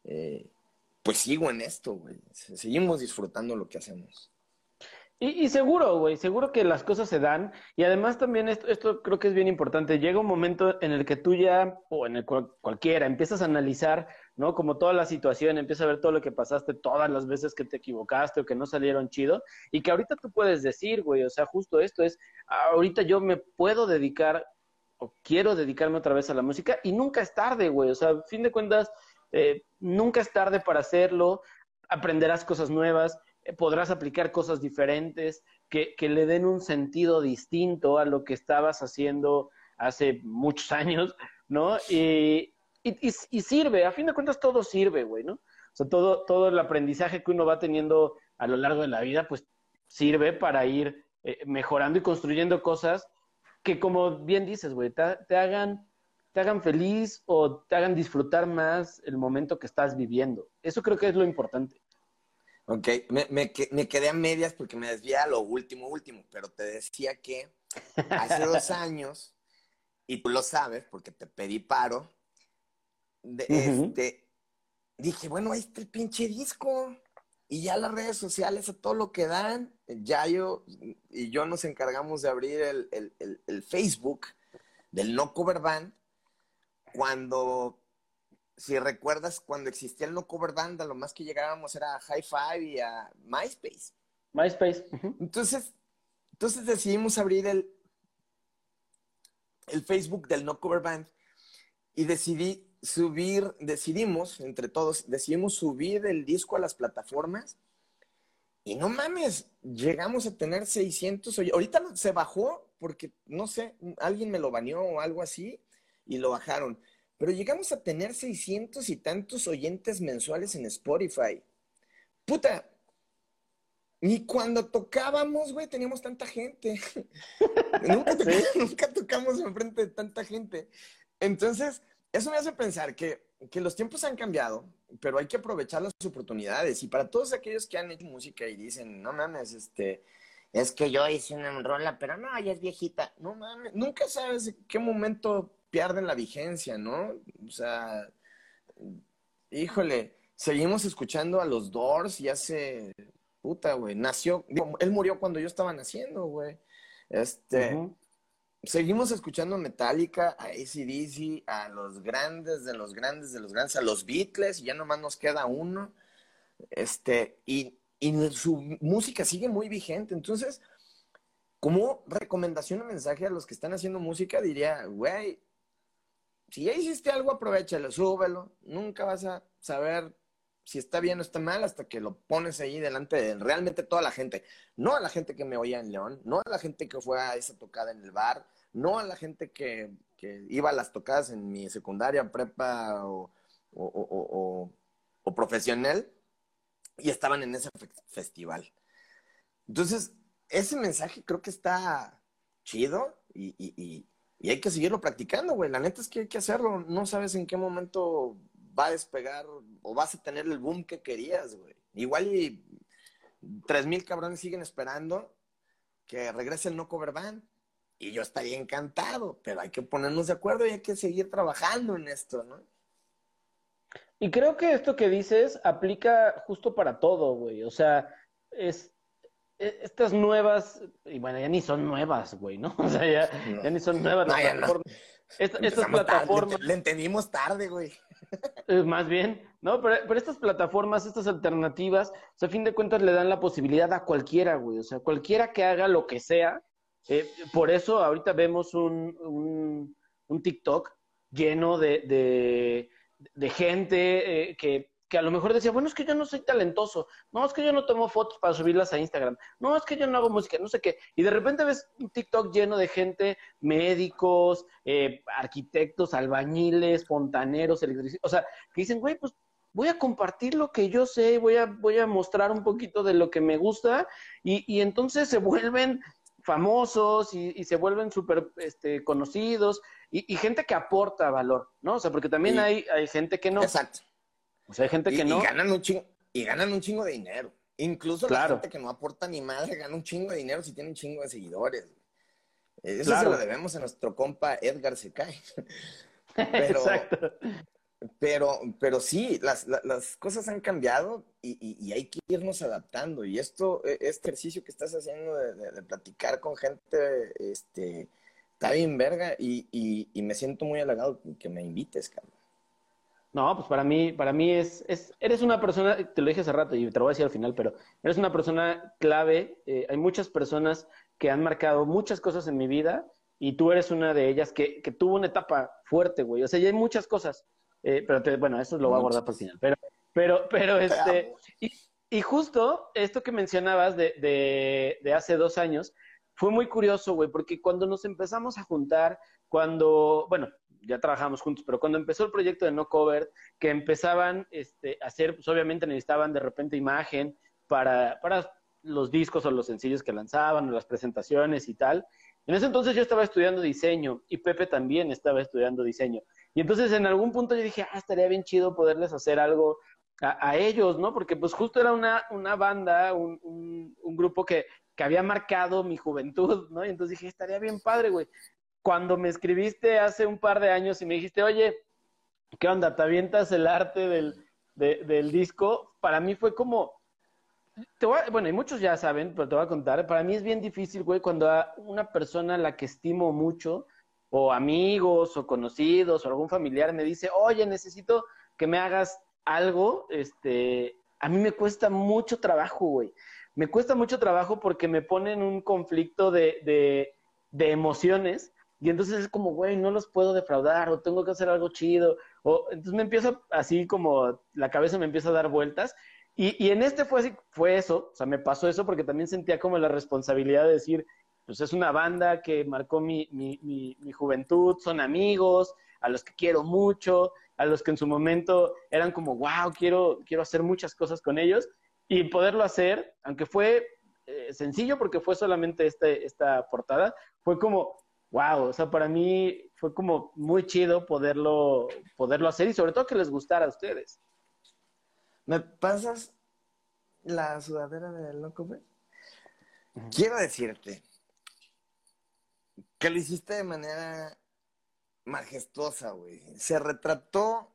eh, pues sigo en esto, güey. Seguimos disfrutando lo que hacemos. Y, seguro, güey, seguro que las cosas se dan. Y además también esto, esto, creo que es bien importante. Llega un momento en el que tú ya, o en el cualquiera, empiezas a analizar, ¿no? Como toda la situación, empiezas a ver todo lo que pasaste, todas las veces que te equivocaste o que no salieron chido. Y que ahorita tú puedes decir, güey, o sea, justo esto es, ahorita yo me puedo dedicar o quiero dedicarme otra vez a la música y nunca es tarde, güey. O sea, a fin de cuentas, eh, nunca es tarde para hacerlo. Aprenderás cosas nuevas eh, podrás aplicar cosas diferentes que, le den un sentido distinto a lo que estabas haciendo hace muchos años, ¿no? Y, y, sirve, a fin de cuentas todo sirve, güey, ¿no? O sea, todo, todo el aprendizaje que uno va teniendo a lo largo de la vida, pues sirve para ir eh, mejorando y construyendo cosas que, como bien dices, güey, te, hagan, te hagan feliz o te hagan disfrutar más el momento que estás viviendo. Eso creo que es lo importante. Ok, me, me, me, quedé a medias porque me desvié a lo último, último, pero te decía que hace dos años, y tú lo sabes porque te pedí paro, este, dije, bueno, ahí está el pinche disco. Y ya las redes sociales a todo lo que dan, ya yo y yo nos encargamos de abrir el, el, el Facebook del No Cover Band cuando si recuerdas, cuando existía el no cover band, lo más que llegábamos era a High Five y a MySpace. MySpace. Entonces, entonces decidimos abrir el, el Facebook del no cover band y decidí subir, decidimos, entre todos, decidimos subir el disco a las plataformas y no mames, llegamos a tener 600, ahorita se bajó porque, no sé, alguien me lo baneó o algo así y lo bajaron pero llegamos a tener 600 y tantos oyentes mensuales en Spotify. Puta, ni cuando tocábamos, güey, teníamos tanta gente. nunca, nunca, tocamos enfrente de tanta gente. Entonces, eso me hace pensar que, que, los tiempos han cambiado, pero hay que aprovechar las oportunidades. Y para todos aquellos que han hecho música y dicen, no mames, este, es que yo hice una rola, pero no, ya es viejita. No mames, nunca sabes en qué momento pierden la vigencia, ¿no? O sea, híjole, seguimos escuchando a los Doors y hace puta, güey, nació, él murió cuando yo estaba naciendo, güey. Este, seguimos escuchando Metallica, a ACDC, a los grandes de los grandes de los grandes, a los Beatles, y ya nomás nos queda uno. Este, y, y su música sigue muy vigente. Entonces, como recomendación o mensaje a los que están haciendo música, diría, güey, si ya hiciste algo, aprovechalo, súbelo. Nunca vas a saber si está bien o está mal hasta que lo pones ahí delante de realmente toda la gente. No a la gente que me oía en León, no a la gente que fue a esa tocada en el bar, no a la gente que, iba a las tocadas en mi secundaria, prepa o, profesional y estaban en ese festival. Entonces, ese mensaje creo que está chido y, y hay que seguirlo practicando, güey. La neta es que hay que hacerlo. No sabes en qué momento va a despegar o vas a tener el boom que querías, güey. Igual y tres mil cabrones siguen esperando que regrese el no cover band. Y yo estaría encantado, pero hay que ponernos de acuerdo y hay que seguir trabajando en esto, ¿no? Y creo que esto que dices aplica justo para todo, güey. O sea, es, e, estas nuevas, y bueno, ya ni son nuevas, güey, ¿no? O sea, ya, ni son nuevas. estas plataformas. le, entendimos tarde, güey. Eh, más bien, ¿no? Pero, estas plataformas, estas alternativas, o sea, a fin de cuentas le dan la posibilidad a cualquiera, güey. O sea, cualquiera que haga lo que sea. Eh, por eso ahorita vemos un, un, TikTok lleno de, de, gente eh, que que a lo mejor decía, bueno, es que yo no soy talentoso, no, es que yo no tomo fotos para subirlas a Instagram, no, es que yo no hago música, no sé qué. Y de repente ves un TikTok lleno de gente, médicos, eh, arquitectos, albañiles, fontaneros, electricistas, o sea, que dicen, güey, pues voy a compartir lo que yo sé, voy a, voy a mostrar un poquito de lo que me gusta y, y entonces se vuelven famosos y, se vuelven súper este, conocidos y, gente que aporta valor, ¿no? O sea, porque también hay, hay gente que no. Exacto. O sea, hay gente que no. Y ganan un chingo, y ganan un chingo de dinero. Incluso la gente que no aporta ni madre gana un chingo de dinero si tiene un chingo de seguidores. Eso se lo debemos a nuestro compa Edgar Secay. Pero, Exacto. Pero, pero sí, las, las cosas han cambiado y, y, hay que irnos adaptando. Y esto, e, este ejercicio que estás haciendo de, de, platicar con gente, este, está bien verga y, y, me siento muy halagado que me invites, cabrón. No, pues para mí, para mí es, es, eres una persona, te lo dije hace rato y te lo voy a decir al final, pero eres una persona clave. Eh, hay muchas personas que han marcado muchas cosas en mi vida y tú eres una de ellas que, que tuvo una etapa fuerte, güey. O sea, ya hay muchas cosas, eh, pero bueno, eso lo voy a guardar para el final. Pero, pero, pero este, y, y justo esto que mencionabas de, de, de hace dos años, fue muy curioso, güey, porque cuando nos empezamos a juntar, cuando, bueno, ya trabajamos juntos, pero cuando empezó el proyecto de No Cover, que empezaban este, a hacer, pues obviamente necesitaban de repente imagen para, para los discos o los sencillos que lanzaban, o las presentaciones y tal. En ese entonces yo estaba estudiando diseño y Pepe también estaba estudiando diseño. Y entonces en algún punto yo dije, ah, estaría bien chido poderles hacer algo a, ellos, ¿no? Porque pues justo era una, una banda, un, un, un grupo que, que había marcado mi juventud, ¿no? Y entonces dije, estaría bien padre, güey cuando me escribiste hace un par de años y me dijiste, oye, ¿qué onda? ¿Te avientas el arte del, del disco? Para mí fue como, bueno, y muchos ya saben, pero te voy a contar, para mí es bien difícil, güey, cuando a una persona a la que estimo mucho, o amigos, o conocidos, o algún familiar me dice, oye, necesito que me hagas algo, este, a mí me cuesta mucho trabajo, güey. Me cuesta mucho trabajo porque me pone en un conflicto de, de, emociones y entonces es como, güey, no los puedo defraudar o tengo que hacer algo chido. O, entonces me empiezo así como la cabeza me empieza a dar vueltas. Y, y en este fue, fue eso, o sea, me pasó eso porque también sentía como la responsabilidad de decir, pues es una banda que marcó mi, mi, mi, mi juventud, son amigos, a los que quiero mucho, a los que en su momento eran como, wow, quiero, quiero hacer muchas cosas con ellos. y poderlo hacer, aunque fue eh, sencillo porque fue solamente este, esta portada, fue como, wow, o sea, para mí fue como muy chido poderlo, poderlo hacer y sobre todo que les gustara a ustedes. ¿Me pasas la sudadera del loco? Quiero decirte que lo hiciste de manera majestuosa, güey. Se retrató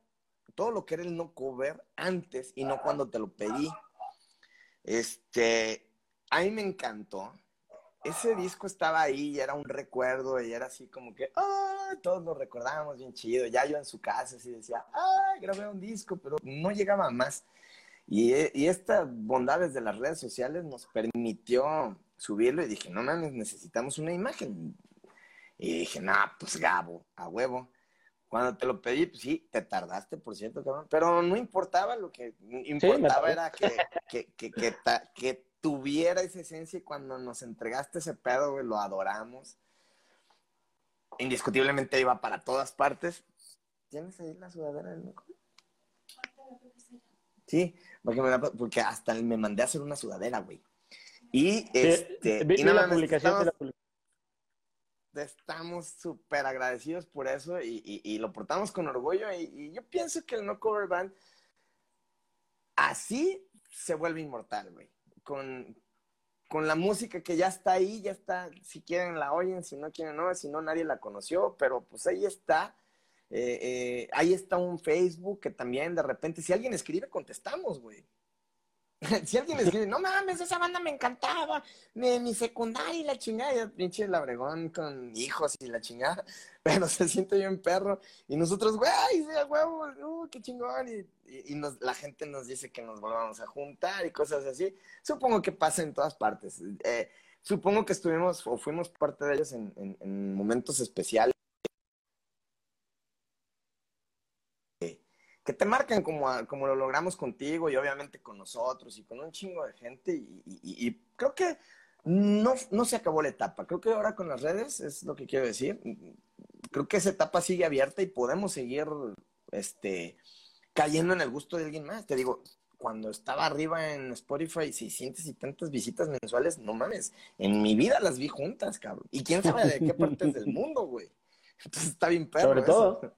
todo lo que era el no cover antes y no cuando te lo pedí. Este, a mí me encantó. Ese disco estaba ahí y era un recuerdo y era así como que, ¡ay! Todos lo recordábamos bien chido. Ya yo en su casa así decía, ¡ay! Grabé un disco, pero no llegaba más. Y, y estas bondades de las redes sociales nos permitió subirlo y dije, no mames, necesitamos una imagen. Y dije, nah, pues Gabo, a huevo. Cuando te lo pedí, pues sí, te tardaste, por cierto, cabrón. Pero no importaba, lo que importaba era que, que, que, que, tuviera esa esencia y cuando nos entregaste ese pedo, güey, lo adoramos. Indiscutiblemente iba para todas partes. ¿Tienes ahí la sudadera del loco? Sí, porque, me, porque hasta me mandé a hacer una sudadera, güey. Y este. y la publicación estamos, estamos súper agradecidos por eso y, lo portamos con orgullo. Y, yo pienso que el No Cover Band así se vuelve inmortal, güey. Con, con la música que ya está ahí, ya está. Si quieren la oyen, si no quieren no, si no nadie la conoció, pero pues ahí está. Eh, eh, ahí está un Facebook que también de repente, si alguien escribe, contestamos, güey. si alguien escribe, no mames, esa banda me encantaba, mi, mi secundaria y la chingada, y pinche Labregón con hijos y la chingada, pero se siente bien perro, y nosotros, güey, huevo, uh, qué chingón, y, y, nos, la gente nos dice que nos volvamos a juntar y cosas así. Supongo que pasa en todas partes. Eh, supongo que estuvimos o fuimos parte de ellos en, en momentos especiales que te marcan como, como lo logramos contigo y obviamente con nosotros y con un chingo de gente y, creo que no, no se acabó la etapa. Creo que ahora con las redes es lo que quiero decir. Creo que esa etapa sigue abierta y podemos seguir este, cayendo en el gusto de alguien más. Te digo, cuando estaba arriba en Spotify, 600 y tantas visitas mensuales, no mames, en mi vida las vi juntas, cabrón. Y quién sabe de qué partes del mundo, güey. Entonces está bien perro. Sobre todo.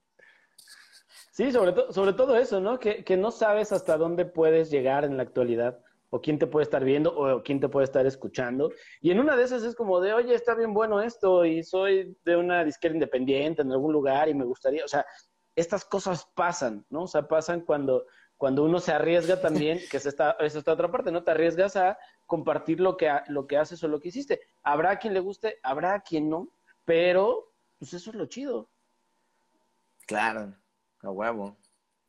Sí, sobre, todo sobre todo eso, ¿no? Que, que, no sabes hasta dónde puedes llegar en la actualidad, o quién te puede estar viendo, o quién te puede estar escuchando. Y en una de esas es como de, oye, está bien bueno esto, y soy de una disquera independiente en algún lugar, y me gustaría, o sea, estas cosas pasan, ¿no? O sea, pasan cuando, cuando uno se arriesga también, que es esta, es esta otra parte, ¿no? Te arriesgas a compartir lo que, lo que haces o lo que hiciste. Habrá quien le guste, habrá quien no, pero pues eso es lo chido. Claro. A huevo.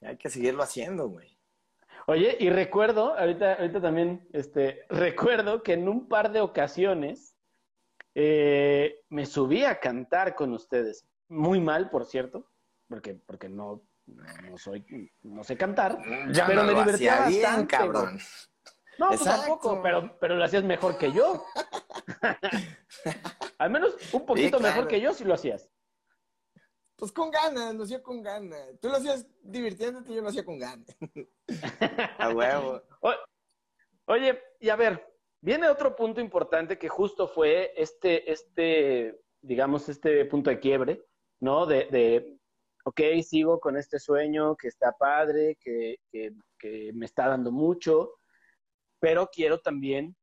Hay que seguirlo haciendo, güey. Oye, y recuerdo, ahorita, ahorita también, este, recuerdo que en un par de ocasiones eh, me subí a cantar con ustedes. Muy mal, por cierto, porque, porque no, no soy, no sé cantar. Ya pero me divertía bastante, cabrón. No, tú tampoco, pero, pero lo hacías mejor que yo. Al menos un poquito mejor que yo si lo hacías. Pues con ganas, lo hacía con ganas. Tú lo hacías divirtiéndote, yo lo hacía con ganas. a huevo. oye, y a ver, viene otro punto importante que justo fue este, este, digamos, este punto de quiebre, ¿no? De, de ok, sigo con este sueño que está padre, que, que, que me está dando mucho, pero quiero también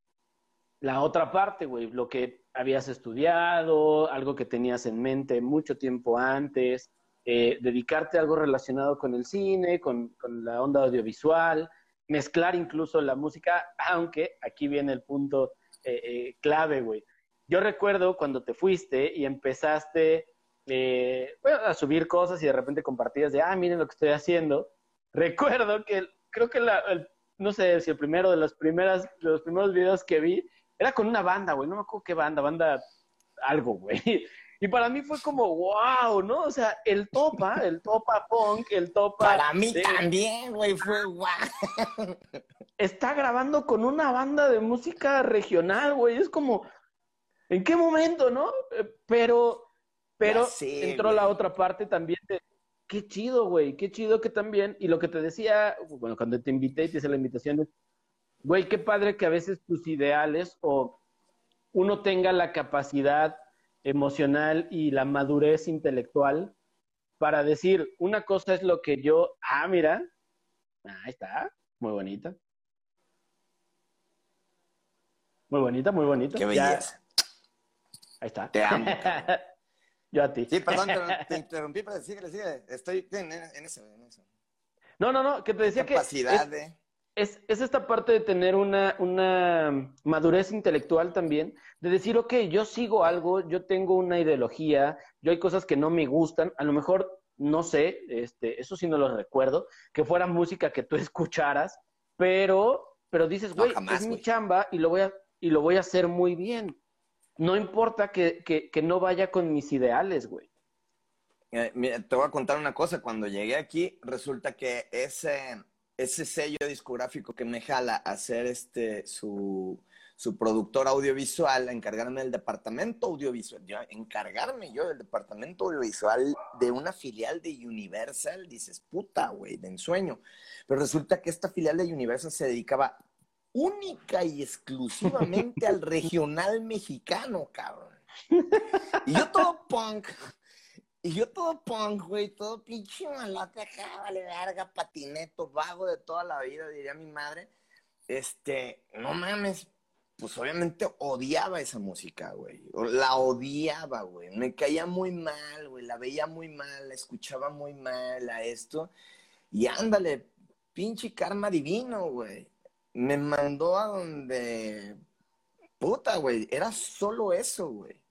la otra parte, güey, lo que habías estudiado, algo que tenías en mente mucho tiempo antes, eh, dedicarte a algo relacionado con el cine, con, la onda audiovisual, mezclar incluso la música, aunque aquí viene el punto eh, eh, clave, güey. Yo recuerdo cuando te fuiste y empezaste a subir cosas y de repente compartías de, ah, miren lo que estoy haciendo. Recuerdo que creo que no sé si el primero de las primeras, de los primeros videos que vi era con una banda, güey, no me acuerdo qué banda, banda algo, güey. Y para mí fue como, wow, ¿no? O sea, el topa, el topa punk, el topa... Para mí también, güey, fue wow. Está grabando con una banda de música regional, güey. Es como, ¿en qué momento, no? Eh, pero, pero entró la otra parte también de, qué chido, güey, qué chido que también, y lo que te decía, bueno, cuando te invité y te hice la invitación, güey, qué padre que a veces tus ideales o uno tenga la capacidad emocional y la madurez intelectual para decir, una cosa es lo que yo, ah, mira, ahí está, muy bonita. Muy bonita, muy bonita. Qué belleza. Ahí está. Te amo. yo a ti. Sí, perdón, te, te interrumpí, pero sigue, sigue. Estoy en, en, eso, en eso. No, no, no, que te decía Capacidad que... Es, de... es, es, esta parte de tener una, una madurez intelectual también, de decir, ok, yo sigo algo, yo tengo una ideología, yo hay cosas que no me gustan, a lo mejor, no sé, este, eso sí no lo recuerdo, que fuera música que tú escucharas, pero, pero dices, güey, no, es mi chamba y lo voy a, y lo voy a hacer muy bien. No importa que, que, que no vaya con mis ideales, güey. Eh, mira, te voy a contar una cosa. Cuando llegué aquí, resulta que ese, ese sello discográfico que me jala a hacer este, su, su productor audiovisual, a encargarme del departamento audiovisual, yo, encargarme yo del departamento audiovisual de una filial de Universal, dices, puta, güey, de ensueño. Pero resulta que esta filial de Universal se dedicaba única y exclusivamente al regional mexicano, cabrón. Y yo todo punk, y yo todo punk, güey, todo pinche malote acá, vale verga, patineto, vago de toda la vida, diría mi madre. Este, no mames, pues obviamente odiaba esa música, güey. La odiaba, güey. Me caía muy mal, güey. La veía muy mal, la escuchaba muy mal a esto. Y ándale, pinche karma divino, güey me mandó a donde... Puta, güey, era solo eso, güey.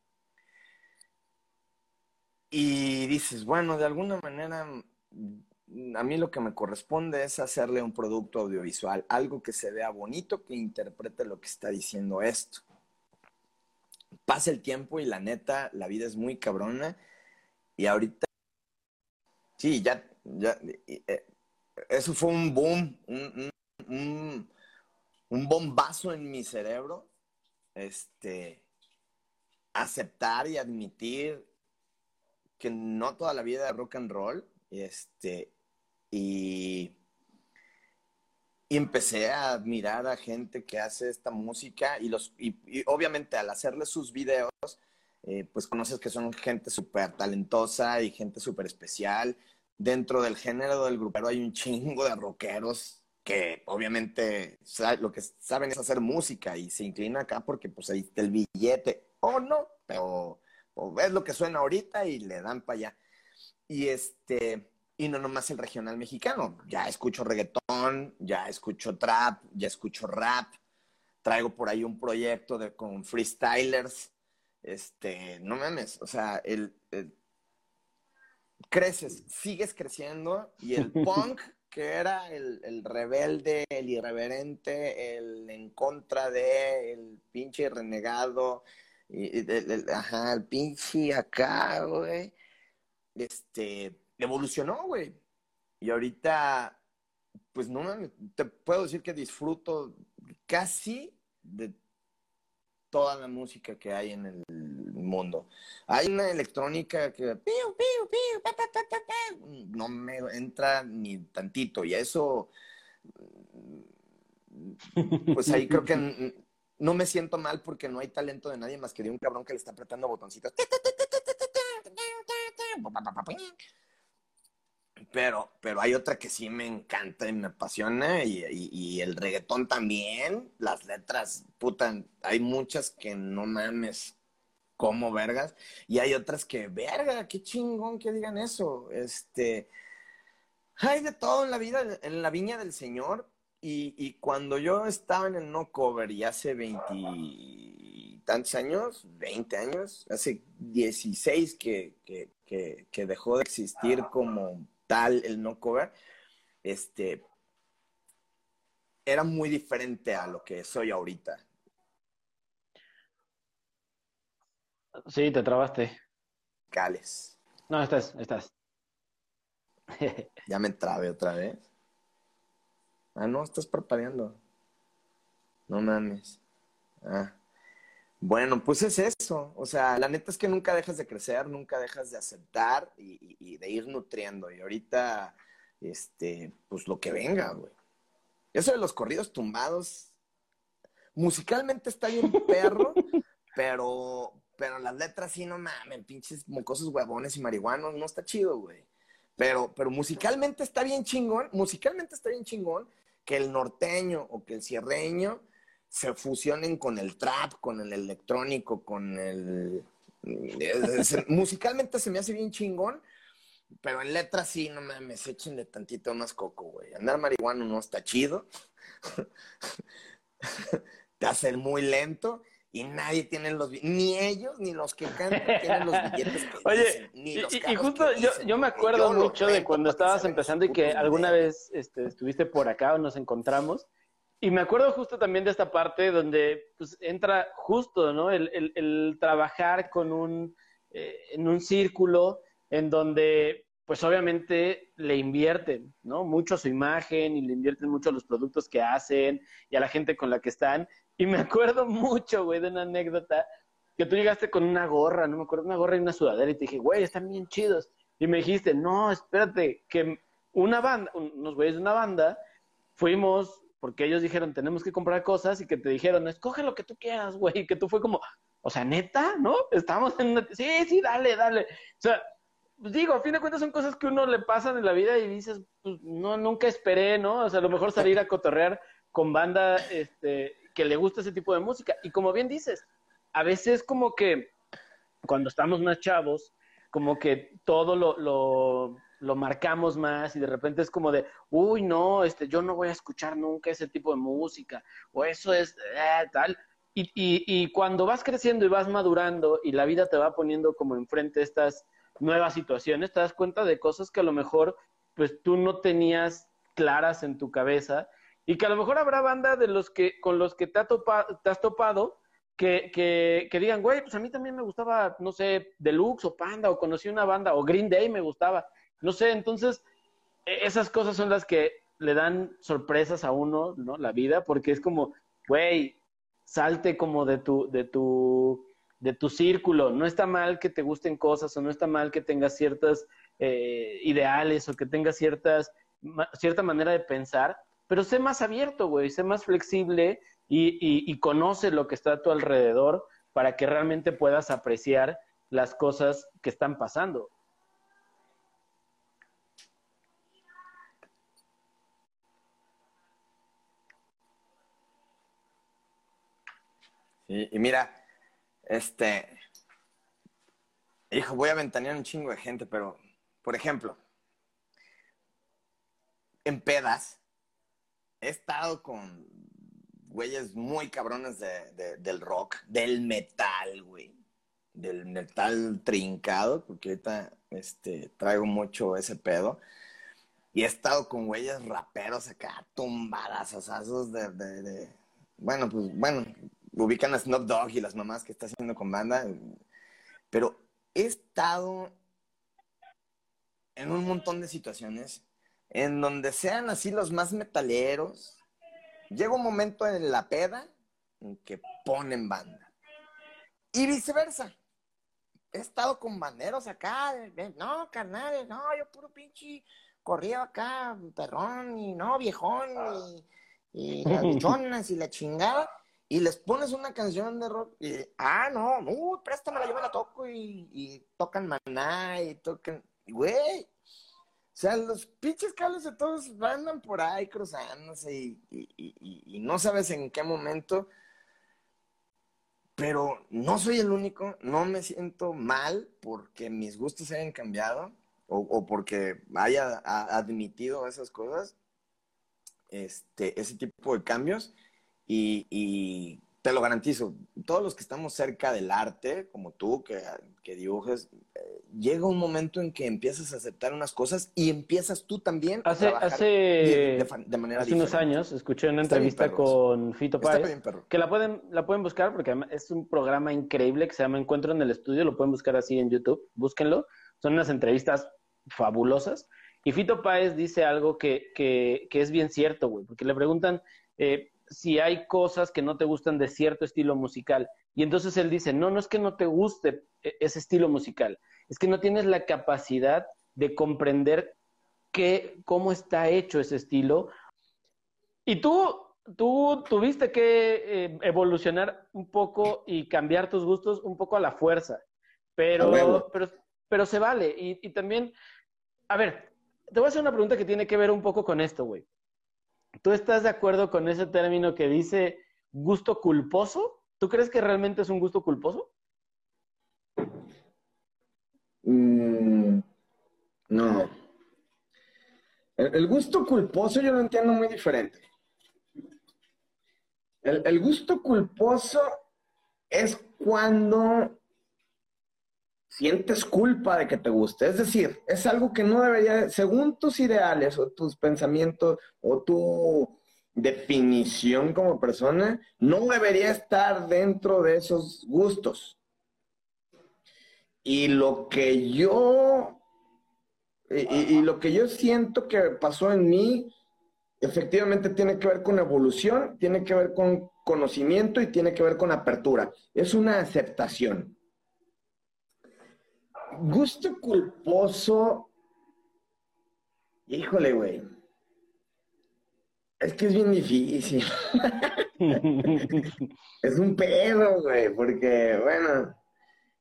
Y dices, bueno, de alguna manera, a mí lo que me corresponde es hacerle un producto audiovisual, algo que se vea bonito, que interprete lo que está diciendo esto. Pasa el tiempo y la neta, la vida es muy cabrona. Y ahorita, sí, ya, ya, eh, eso fue un boom, un, un bombazo en mi cerebro, este, aceptar y admitir que no toda la vida es rock and roll, este, y, y empecé a admirar a gente que hace esta música y, los, y obviamente al hacerle sus videos, eh, pues conoces que son gente súper talentosa y gente súper especial. Dentro del género del grupero hay un chingo de rockeros que obviamente lo que saben es hacer música y se inclina acá porque pues ahí está el billete, o no, pero es lo que suena ahorita y le dan para allá. Y este, y no nomás el regional mexicano, ya escucho reggaetón, ya escucho trap, ya escucho rap, traigo por ahí un proyecto de, con freestylers, este, no mames, o sea, el, el creces, sigues creciendo y el punk que era el, el, rebelde, el irreverente, el en contra de, el pinche renegado, y, el, ajá, el pinche acá, güey, este, evolucionó, güey. Y ahorita, pues no te puedo decir que disfruto casi de toda la música que hay en el mundo. Hay una electrónica que no me entra ni tantito y eso pues ahí creo que no me siento mal porque no hay talento de nadie más que de un cabrón que le está apretando botoncitos. Pero, pero hay otra que sí me encanta y me apasiona y, y, el reggaetón también, las letras, puta, hay muchas que no mames como vergas y hay otras que, verga, qué chingón que digan eso. Este, hay de todo en la vida, en la viña del Señor y, y cuando yo estaba en el no cover y hace veintitantos años, veinte años, hace dieciséis que, que, que, que dejó de existir como tal el no cover, este, era muy diferente a lo que soy ahorita. Sí, te trabaste. Cales. No, estás, estás. ya me trabé otra vez. Ah, no, estás parpadeando. No mames. Ah. Bueno, pues es eso. O sea, la neta es que nunca dejas de crecer, nunca dejas de aceptar y, y, de ir nutriendo. Y ahorita, este, pues lo que venga, güey. Eso de los corridos tumbados, musicalmente está bien perro, pero, pero las letras sí, no mames, pinches mocosos huevones y marihuanos, no está chido, güey. Pero, pero musicalmente está bien chingón, musicalmente está bien chingón que el norteño o que el cierreño se fusionen con el trap, con el electrónico, con el... musicalmente se me hace bien chingón, pero en letras sí, no mames, échenle tantito más coco, güey. Andar marihuano no está chido. Te hacen muy lento y nadie tiene los ni ellos ni los que cantan tienen los billetes que Oye, ni los y, y, justo yo, yo, me acuerdo mucho de cuando estabas empezando y que alguna vez este, estuviste por acá o nos encontramos. Y me acuerdo justo también de esta parte donde pues, entra justo, ¿no? El, el, el trabajar con un, eh, en un círculo en donde pues obviamente le invierten, ¿no? Mucho a su imagen y le invierten mucho a los productos que hacen y a la gente con la que están. Y me acuerdo mucho, güey, de una anécdota que tú llegaste con una gorra, no me acuerdo, una gorra y una sudadera y te dije, güey, están bien chidos. Y me dijiste, no, espérate, que una banda, unos güeyes de una banda, fuimos, porque ellos dijeron, tenemos que comprar cosas y que te dijeron, escoge lo que tú quieras, güey, y que tú fue como, o sea, neta, ¿no? Estamos en una... Sí, sí, dale, dale. O sea, pues digo, a fin de cuentas son cosas que uno le pasan en la vida y dices, pues no, nunca esperé, ¿no? O sea, a lo mejor salir a cotorrear con banda este, que le gusta ese tipo de música. Y como bien dices, a veces como que cuando estamos más chavos, como que todo lo, lo, lo marcamos más y de repente es como de, uy, no, este, yo no voy a escuchar nunca ese tipo de música, o eso es eh, tal. Y, y, y cuando vas creciendo y vas madurando y la vida te va poniendo como enfrente estas nuevas situaciones, te das cuenta de cosas que a lo mejor pues tú no tenías claras en tu cabeza y que a lo mejor habrá banda de los que con los que te, te has topado que, que, que, digan, güey, pues a mí también me gustaba, no sé, Deluxe o Panda o conocí una banda o Green Day me gustaba, no sé, entonces e, esas cosas son las que le dan sorpresas a uno, ¿no? La vida, porque es como, güey, salte como de tu, de tu de tu círculo. No está mal que te gusten cosas o no está mal que tengas ciertas eh, ideales o que tengas ciertas, cierta manera de pensar, pero sé más abierto, güey, sé más flexible y, y, conoce lo que está a tu alrededor para que realmente puedas apreciar las cosas que están pasando. y mira, este. Hijo, voy a ventanear un chingo de gente, pero, por ejemplo, en pedas, he estado con güeyes muy cabrones de, del rock, del metal, güey. Del metal trincado, porque ahorita este, traigo mucho ese pedo. Y he estado con güeyes raperos acá, tumbadas, asazos de, de, de, Bueno, pues, bueno, ubican a Snoop Dogg y las mamás que está haciendo con banda, pero he estado en un montón de situaciones en donde sean así los más metaleros, llega un momento en la peda en que ponen banda. Y viceversa. He estado con banderos acá, no, carnales, no, yo puro pinche corrido acá, perrón, y no, viejón, y, y las y la chingada y les pones una canción de rock y, ah, no, uy, préstamela, yo me la toco y, tocan maná y tocan, güey. O sea, los pinches cables de todos andan por ahí cruzándose y, no sabes en qué momento. Pero no soy el único, no me siento mal porque mis gustos hayan cambiado o, o porque haya admitido esas cosas, este, ese tipo de cambios y, te lo garantizo, todos los que estamos cerca del arte, como tú, que, que dibujas, eh, llega un momento en que empiezas a aceptar unas cosas y empiezas tú también hace, a trabajar hace, de, de, manera hace unos años escuché una entrevista con Fito Páez, que la pueden, la pueden buscar porque es un programa increíble que se llama Encuentro en el Estudio, lo pueden buscar así en YouTube, búsquenlo, son unas entrevistas fabulosas. Y Fito Páez dice algo que, que, que es bien cierto, güey, porque le preguntan, eh, si hay cosas que no te gustan de cierto estilo musical. Y entonces él dice, no, no es que no te guste e-, ese estilo musical, es que no tienes la capacidad de comprender qué, cómo está hecho ese estilo. Y tú tú tuviste que eh, evolucionar un poco y cambiar tus gustos un poco a la fuerza, pero, pero, pero se vale. Y, y también, a ver, te voy a hacer una pregunta que tiene que ver un poco con esto, güey. ¿Tú estás de acuerdo con ese término que dice gusto culposo? ¿Tú crees que realmente es un gusto culposo? Mm, no. El, gusto culposo yo lo entiendo muy diferente. El, el gusto culposo es cuando sientes culpa de que te guste. Es decir, es algo que no debería, según tus ideales o tus pensamientos o tu definición como persona, no debería estar dentro de esos gustos. Y lo que yo, y, lo que yo siento que pasó en mí, efectivamente tiene que ver con evolución, tiene que ver con conocimiento y tiene que ver con apertura. Es una aceptación. Gusto culposo. Híjole, güey. Es que es bien difícil. es un pedo, güey, porque, bueno,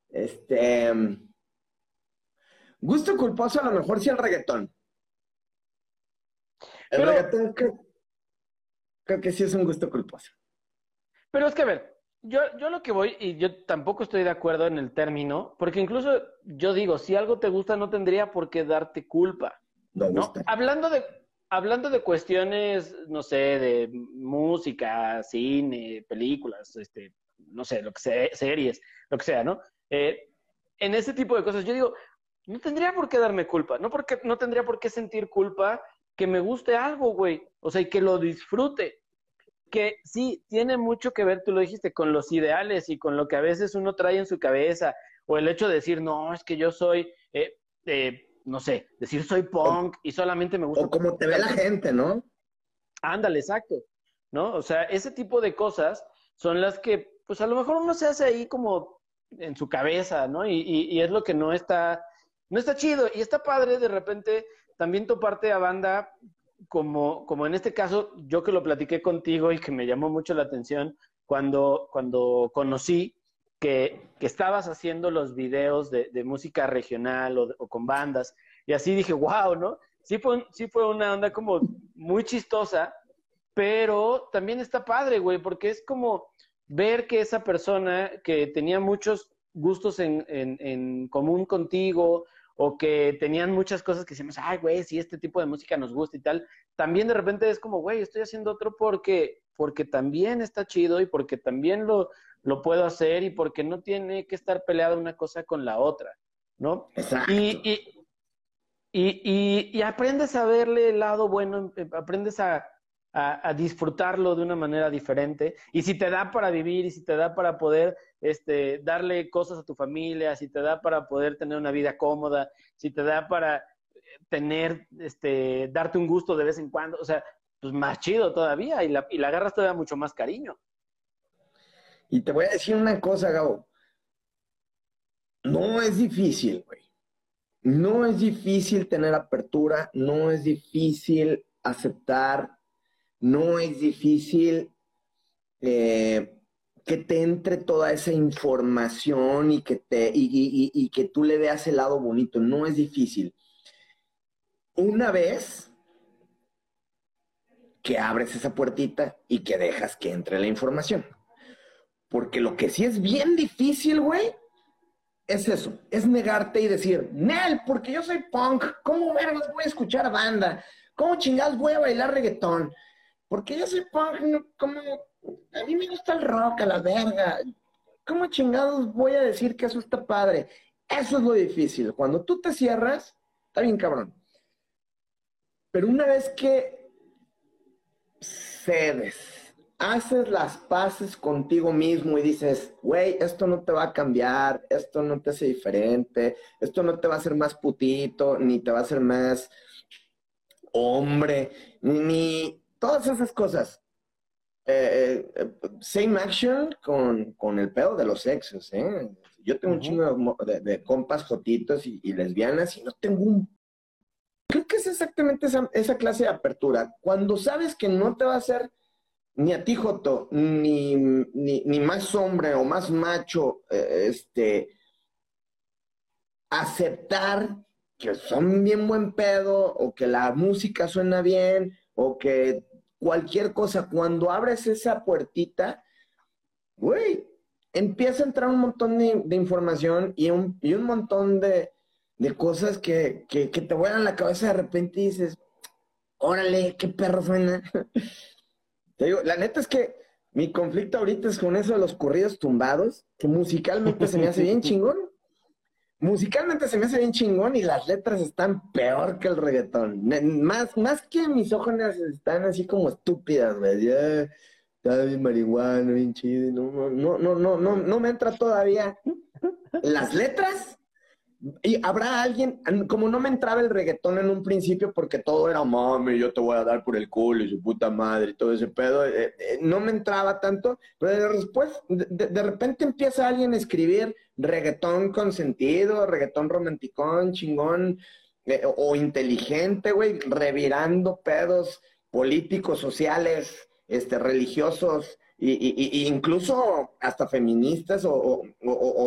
este. Gusto culposo a lo mejor sí el reggaetón. El reggaetón creo, que sí es un gusto culposo. Pero es que, a ver, yo, yo lo que voy, y yo tampoco estoy de acuerdo en el término, porque incluso yo digo, si algo te gusta no tendría por qué darte culpa. ¿no? Hablando de, hablando de cuestiones, no sé, de música, cine, películas, este, no sé, lo que sea, series, lo que sea, ¿no? Eh, en ese tipo de cosas, yo digo, no tendría por qué darme culpa, no, porque, no tendría por qué sentir culpa que me guste algo, güey, o sea, y que lo disfrute. Que sí, tiene mucho que ver, tú lo dijiste, con los ideales y con lo que a veces uno trae en su cabeza, o el hecho de decir, no, es que yo soy, eh, eh, no sé, decir soy punk y solamente me gusta. O como te ve la gente, ¿no? Ándale, exacto. ¿No? O sea, ese tipo de cosas son las que, pues a lo mejor uno se hace ahí como en su cabeza, ¿no? Y, y, es lo que no está, no está chido. Y está padre de repente también toparte a banda, como, como en este caso, yo que lo platiqué contigo y que me llamó mucho la atención cuando, cuando conocí que, estabas haciendo los videos de, música regional o, con bandas. Y así dije, wow, ¿no? Sí fue, sí fue una onda como muy chistosa, pero también está padre, güey, porque es como ver que esa persona que tenía muchos gustos en, en, común contigo o que tenían muchas cosas que decíamos, ay, güey, si este tipo de música nos gusta y tal, también de repente es como, güey, estoy haciendo otro porque, porque también está chido y porque también lo, lo puedo hacer y porque no tiene que estar peleada una cosa con la otra, ¿no? Exacto. Y, y, y, aprendes a verle el lado bueno, em, aprendes a, a, disfrutarlo de una manera diferente. Y si te da para vivir y si te da para poder este, darle cosas a tu familia, si te da para poder tener una vida cómoda, si te da para eh, tener, este, darte un gusto de vez en cuando, o sea, pues más chido todavía y la, y la agarras todavía mucho más cariño. Y te voy a decir una cosa, Gabo. No es difícil, güey. No es difícil tener apertura, no es difícil aceptar, no es difícil eh, que te entre toda esa información y que, te, y que tú le veas el lado bonito. No es difícil. Una vez que abres esa puertita y que dejas que entre la información. Porque lo que sí es bien difícil, güey, es eso, es negarte y decir, Nel, porque yo soy punk, ¿cómo vergas voy a escuchar banda? ¿Cómo chingados voy a bailar reggaetón? Porque yo soy punk, ¿cómo? A mí me gusta el rock, a la verga. ¿Cómo chingados voy a decir que eso está padre? Eso es lo difícil. Cuando tú te cierras, está bien cabrón. Pero una vez que cedes, haces las paces contigo mismo y dices, güey, esto no te va a cambiar, esto no te hace diferente, esto no te va a hacer más putito, ni te va a hacer más hombre, ni todas esas cosas. Eh, eh, same action con, el pedo de los sexos, ¿eh? Yo tengo un chingo de, compas jotitos y, lesbianas y no tengo un... Creo que es exactamente esa, esa clase de apertura. Cuando sabes que no te va a hacer ni a ti, Joto, ni, ni, más hombre o más macho, eh, este, aceptar que son bien buen pedo o que la música suena bien o que cualquier cosa, cuando abres esa puertita, güey, empieza a entrar un montón de, información y un, y un montón de, cosas que, que, que te vuelan la cabeza de repente y dices, órale, qué perro suena. Te digo, la neta es que mi conflicto ahorita es con eso de los corridos tumbados, que musicalmente se me hace bien chingón. Musicalmente se me hace bien chingón y las letras están peor que el reggaetón. Más, más que mis ojos están así como estúpidas, güey. Está bien marihuana, bien chido. No, no, no, no, no, no me entra todavía. Las letras y habrá alguien, como no me entraba el reggaetón en un principio porque todo era mami, yo te voy a dar por el culo y su puta madre y todo ese pedo, eh, eh, no me entraba tanto, pero después, de, repente empieza alguien a escribir reggaetón con sentido, reggaetón romanticón, chingón eh, o inteligente, güey, revirando pedos políticos, sociales, este, religiosos, y, incluso hasta feministas o,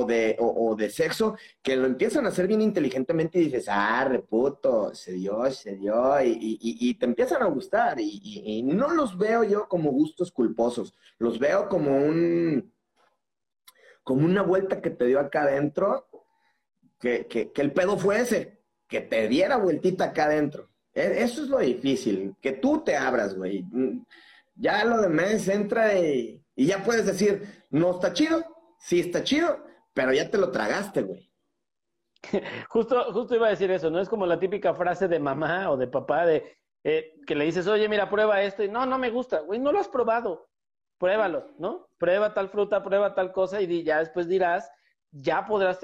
de, o, de sexo que lo empiezan a hacer bien inteligentemente y dices, ah, reputo, se dio, se dio, y, te empiezan a gustar. Y, no los veo yo como gustos culposos, los veo como un, como una vuelta que te dio acá adentro, que, que, el pedo fue ese, que te diera vueltita acá adentro. E, eso es lo difícil, que tú te abras, güey ya lo demás entra y, y ya puedes decir, no está chido, sí está chido, pero ya te lo tragaste, güey. Justo, justo iba a decir eso, ¿no? Es como la típica frase de mamá o de papá de eh, que le dices, oye, mira, prueba esto, y no, no me gusta, güey, no lo has probado, pruébalo, ¿no? Prueba tal fruta, prueba tal cosa, y ya después dirás, ya podrás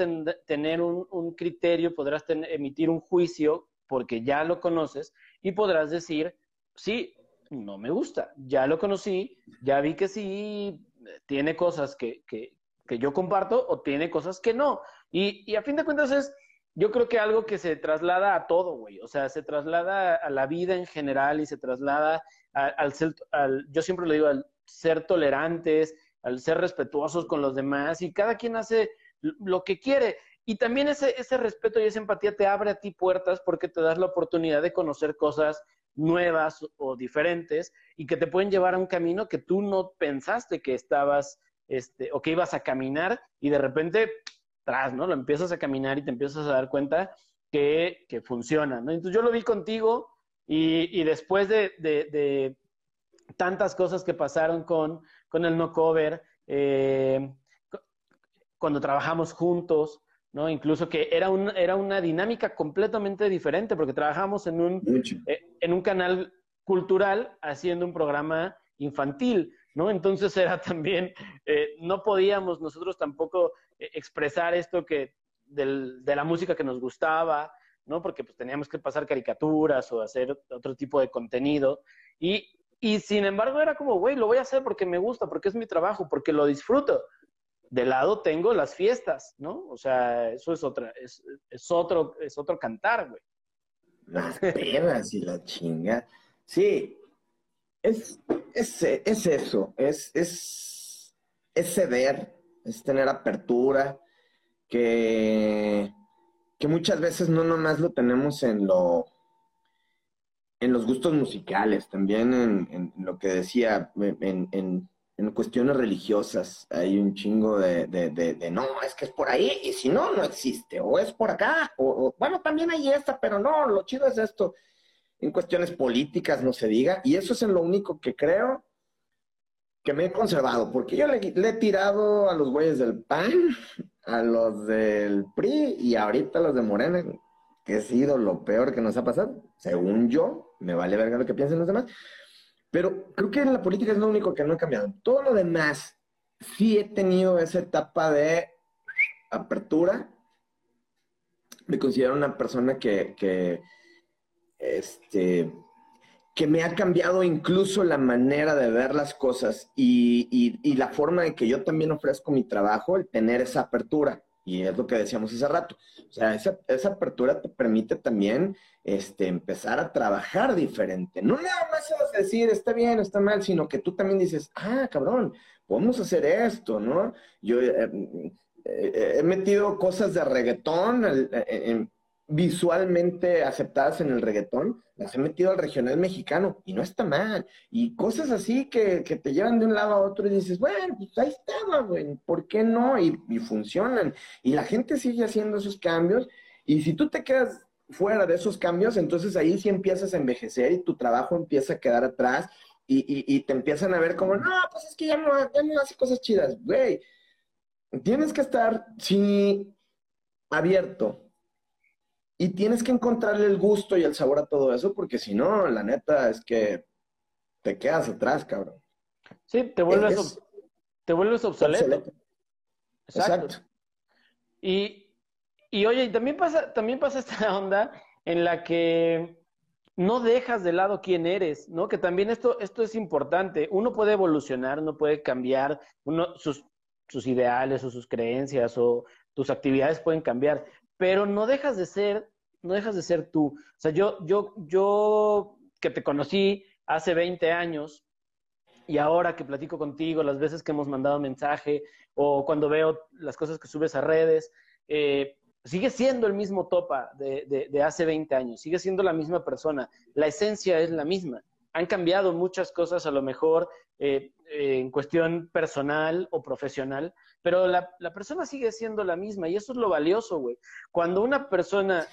tener un, criterio, podrás emitir un juicio, porque ya lo conoces, y podrás decir, sí, no me gusta. Ya lo conocí, ya vi que sí tiene cosas que, que, que yo comparto o tiene cosas que no. Y, y, a fin de cuentas es, yo creo que algo que se traslada a todo, güey. O sea, se traslada a la vida en general y se traslada al al, yo siempre lo digo, al ser tolerantes, al ser respetuosos con los demás y cada quien hace lo que quiere. Y también ese, ese respeto y esa empatía te abre a ti puertas porque te das la oportunidad de conocer cosas nuevas o diferentes y que te pueden llevar a un camino que tú no pensaste que estabas este, o que ibas a caminar y de repente, tras, ¿no? Lo empiezas a caminar y te empiezas a dar cuenta que, que funciona, ¿no? Entonces yo lo vi contigo y, y después de, de, tantas cosas que pasaron con, con el no cover, eh, cuando trabajamos juntos, ¿no? Incluso que era, un, era una dinámica completamente diferente, porque trabajamos en un, eh, en un canal cultural haciendo un programa infantil, ¿no? Entonces era también, eh, no podíamos nosotros tampoco eh, expresar esto que del, de la música que nos gustaba, ¿no? Porque pues teníamos que pasar caricaturas o hacer otro tipo de contenido. Y, y sin embargo era como, güey, lo voy a hacer porque me gusta, porque es mi trabajo, porque lo disfruto de lado tengo las fiestas, ¿no? O sea, eso es otra, es, otro, es otro cantar, güey. Las pedas y la chinga. Sí, es, es, es eso, es, es, es ceder, es tener apertura, que, que muchas veces no nomás lo tenemos en lo en los gustos musicales, también en, lo que decía, en, en cuestiones religiosas hay un chingo de, de, no, es que es por ahí y si no, no existe, o es por acá, o, bueno, también hay esta, pero no, lo chido es esto. En cuestiones políticas no se diga, y eso es en lo único que creo que me he conservado, porque yo le, he tirado a los güeyes del PAN, a los del PRI y ahorita a los de Morena, que ha sido lo peor que nos ha pasado, según yo, me vale verga lo que piensen los demás, pero creo que en la política es lo único que no ha cambiado. Todo lo demás, sí he tenido esa etapa de apertura. Me considero una persona que, que, este, que me ha cambiado incluso la manera de ver las cosas y, y, y, la forma en que yo también ofrezco mi trabajo, el tener esa apertura. Y es lo que decíamos hace rato. O sea, esa, esa apertura te permite también este, empezar a trabajar diferente. No nada más es decir, está bien, está mal, sino que tú también dices, ah, cabrón, podemos hacer esto, ¿no? Yo eh, eh, he metido cosas de reggaetón eh, visualmente aceptadas en el reggaetón, las he metido al regional mexicano y no está mal. Y cosas así que, que te llevan de un lado a otro y dices, bueno, pues ahí estaba, güey, ¿por qué no? Y, funcionan. Y la gente sigue haciendo esos cambios. Y si tú te quedas fuera de esos cambios, entonces ahí sí empiezas a envejecer y tu trabajo empieza a quedar atrás y, y, te empiezan a ver como, no, pues es que ya no, ya no hace cosas chidas, güey. Tienes que estar, sí, abierto. Y tienes que encontrarle el gusto y el sabor a todo eso, porque si no, la neta es que te quedas atrás, cabrón. Sí, te vuelves, te vuelves obsoleto. Exacto. Y, y oye, también pasa, también pasa esta onda en la que no dejas de lado quién eres, ¿no? Que también esto, esto es importante. Uno puede evolucionar, uno puede cambiar, uno, sus, sus ideales o sus creencias o tus actividades pueden cambiar, pero no dejas de ser, no dejas de ser tú. O sea, yo, yo, yo que te conocí hace 20 años y ahora que platico contigo, las veces que hemos mandado mensaje o cuando veo las cosas que subes a redes, eh, sigue siendo el mismo Topa de, hace 20 años, sigue siendo la misma persona, la esencia es la misma. Han cambiado muchas cosas a lo mejor eh, en cuestión personal o profesional, pero la, persona sigue siendo la misma y eso es lo valioso, güey. Cuando una persona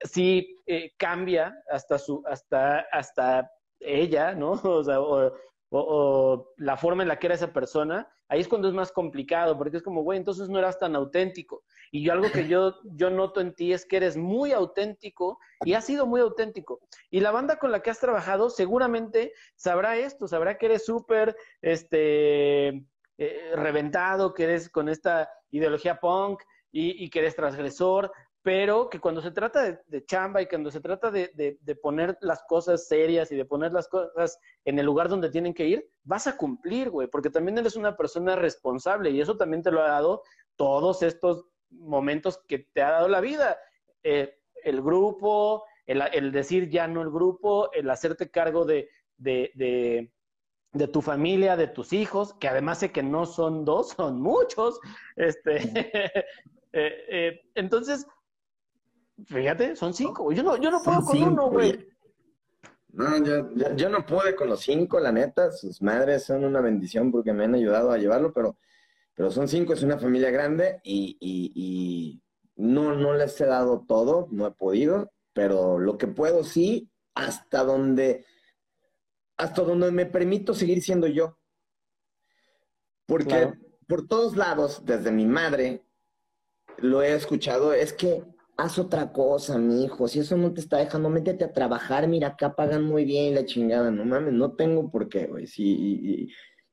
sí eh, cambia hasta su, hasta, hasta ella, ¿no? O sea, o, la forma en la que era esa persona, ahí es cuando es más complicado, porque es como, güey, entonces no eras tan auténtico. Y yo algo que yo, yo noto en ti es que eres muy auténtico y has sido muy auténtico. Y la banda con la que has trabajado seguramente sabrá esto, sabrá que eres súper, este, eh, reventado, que eres con esta ideología punk y, y que eres transgresor, pero que cuando se trata de, chamba y cuando se trata de, poner las cosas serias y de poner las cosas en el lugar donde tienen que ir, vas a cumplir, güey, porque también eres una persona responsable y eso también te lo ha dado todos estos momentos que te ha dado la vida. Eh, el grupo, el, decir ya no el grupo, el hacerte cargo de, de, tu familia, de tus hijos, que además sé que no son dos, son muchos. Este, eh, eh, entonces, Fíjate, son cinco. Yo no, yo no puedo con uno, güey. No, yo, yo, no pude con los cinco, la neta. Sus madres son una bendición porque me han ayudado a llevarlo, pero, pero son cinco, es una familia grande y, y, no, no les he dado todo, no he podido, pero lo que puedo sí, hasta donde, hasta donde me permito seguir siendo yo. Porque por todos lados, desde mi madre, lo he escuchado, es que haz otra cosa, mi hijo. Si eso no te está dejando, métete a trabajar. Mira, acá pagan muy bien la chingada. No mames, no tengo por qué, güey. Sí,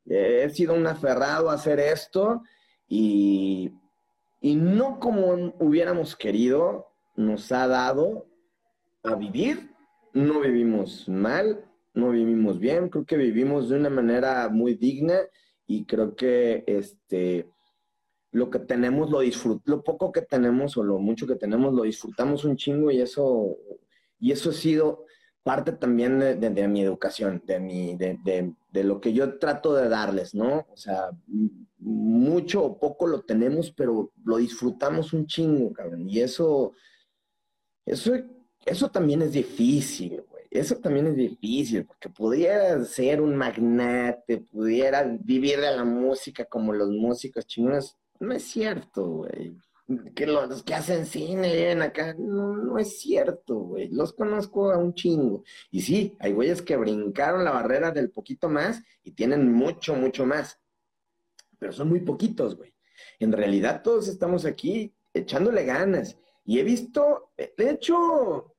he sido un aferrado a hacer esto y, y no como hubiéramos querido, nos ha dado a vivir. No vivimos mal, no vivimos bien. Creo que vivimos de una manera muy digna y creo que este lo que tenemos lo disfrut lo poco que tenemos o lo mucho que tenemos lo disfrutamos un chingo y eso y eso ha sido parte también de, mi educación, de mi de, de, lo que yo trato de darles, ¿no? O sea, mucho o poco lo tenemos, pero lo disfrutamos un chingo, cabrón. Y eso eso eso también es difícil, güey. Eso también es difícil, porque pudiera ser un magnate, pudiera vivir de la música como los músicos chingones, no es cierto, güey. Que los que hacen cine vienen acá, no, no es cierto, güey. Los conozco a un chingo. Y sí, hay güeyes que brincaron la barrera del poquito más y tienen mucho, mucho más. Pero son muy poquitos, güey. En realidad todos estamos aquí echándole ganas. Y he visto, he hecho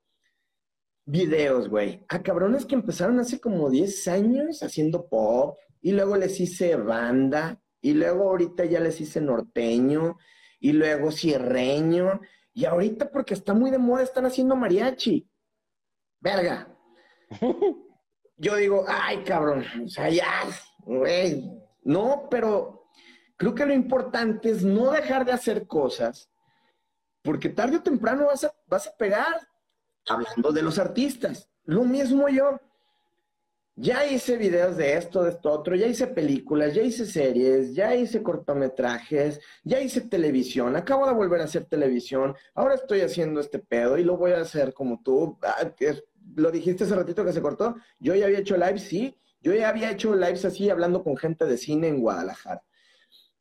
videos, güey, a cabrones que empezaron hace como 10 años haciendo pop y luego les hice banda y luego ahorita ya les hice norteño, y luego cierreño, y ahorita porque está muy de moda están haciendo mariachi. Verga. Yo digo, ay, cabrón, o sea, ya, güey. No, pero creo que lo importante es no dejar de hacer cosas, porque tarde o temprano vas a, vas a pegar, hablando de los artistas. Lo mismo yo. Ya hice videos de esto, de esto, otro, ya hice películas, ya hice series, ya hice cortometrajes, ya hice televisión, acabo de volver a hacer televisión, ahora estoy haciendo este pedo y lo voy a hacer como tú. Ah, lo dijiste hace ratito que se cortó, yo ya había hecho lives, sí, yo ya había hecho lives así hablando con gente de cine en Guadalajara.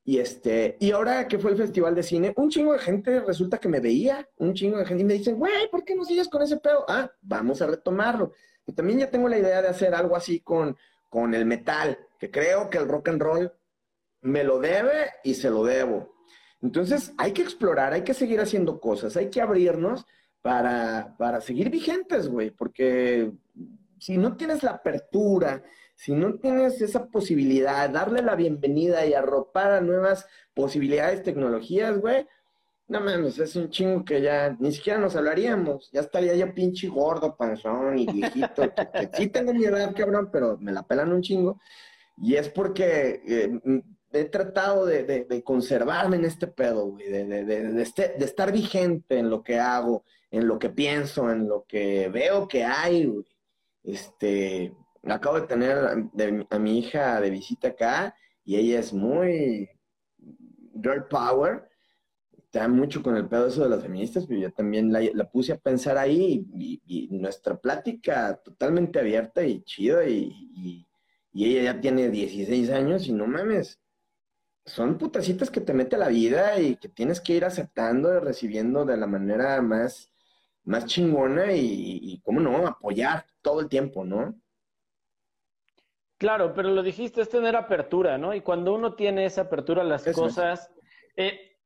Y este, y ahora que fue el festival de cine, un chingo de gente resulta que me veía, un chingo de gente y me dicen, güey, ¿por qué no sigues con ese pedo? Ah, vamos a retomarlo. Y también ya tengo la idea de hacer algo así con, con el metal, que creo que el rock and roll me lo debe y se lo debo. Entonces hay que explorar, hay que seguir haciendo cosas, hay que abrirnos para, para seguir vigentes, güey, porque si no tienes la apertura, si no tienes esa posibilidad, darle la bienvenida y arropar a nuevas posibilidades, tecnologías, güey, no mames, es un chingo que ya ni siquiera nos hablaríamos. Ya estaría yo pinche gordo, panzón y viejito. sí tengo mi edad, cabrón, pero me la pelan un chingo. Y es porque eh, he tratado de, conservarme en este pedo, güey, de, este, de, estar vigente en lo que hago, en lo que pienso, en lo que veo que hay, güey. Este, acabo de tener a mi hija de visita acá y ella es muy girl power está mucho con el pedo eso de las feministas, pero yo también la, puse a pensar ahí y, nuestra plática totalmente abierta y chida y, ella ya tiene 16 años y no mames, son putacitas que te mete la vida y que tienes que ir aceptando y recibiendo de la manera más, más chingona y, y cómo no, apoyar todo el tiempo, ¿no? Claro, pero lo dijiste, es tener apertura, ¿no? Y cuando uno tiene esa apertura a las cosas, eh,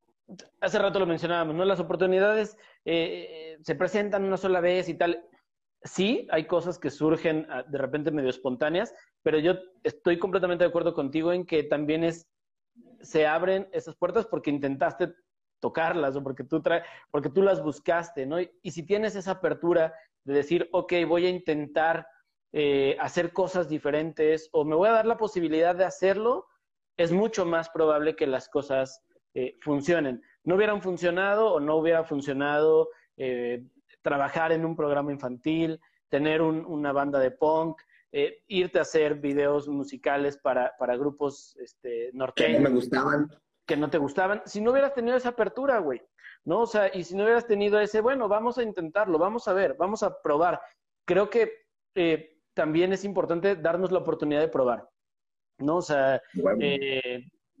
hace rato lo mencionábamos, ¿no? Las oportunidades eh, se presentan una sola vez y tal. Sí, hay cosas que surgen ah, de repente medio espontáneas, pero yo estoy completamente de acuerdo contigo en que también es, se abren esas puertas porque intentaste tocarlas o porque tú, trae, porque tú las buscaste, ¿no? Y, si tienes esa apertura de decir, ok, voy a intentar eh, hacer cosas diferentes o me voy a dar la posibilidad de hacerlo, es mucho más probable que las cosas eh, funcionen. No hubieran funcionado o no hubiera funcionado eh, trabajar en un programa infantil, tener una banda de punk, eh, irte a hacer videos musicales para, grupos este, norteños. Que no me gustaban. Que no te gustaban. Si no hubieras tenido esa apertura, güey. ¿No? O sea, y si no hubieras tenido ese, bueno, vamos a intentarlo, vamos a ver, vamos a probar. Creo que también es importante darnos la oportunidad de probar. ¿No? O sea,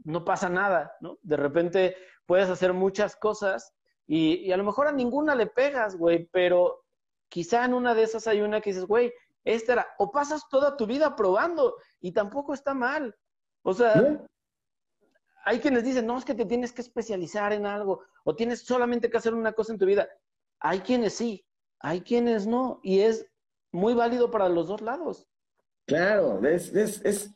no pasa nada, ¿no? De repente puedes hacer muchas cosas y, a lo mejor a ninguna le pegas, güey, pero quizá en una de esas hay una que dices, güey, esta era, o pasas toda tu vida probando y tampoco está mal. O sea, hay quienes dicen, no, es que te tienes que especializar en algo o tienes solamente que hacer una cosa en tu vida. Hay quienes sí, hay quienes no, y es muy válido para los dos lados. Claro, es, es, es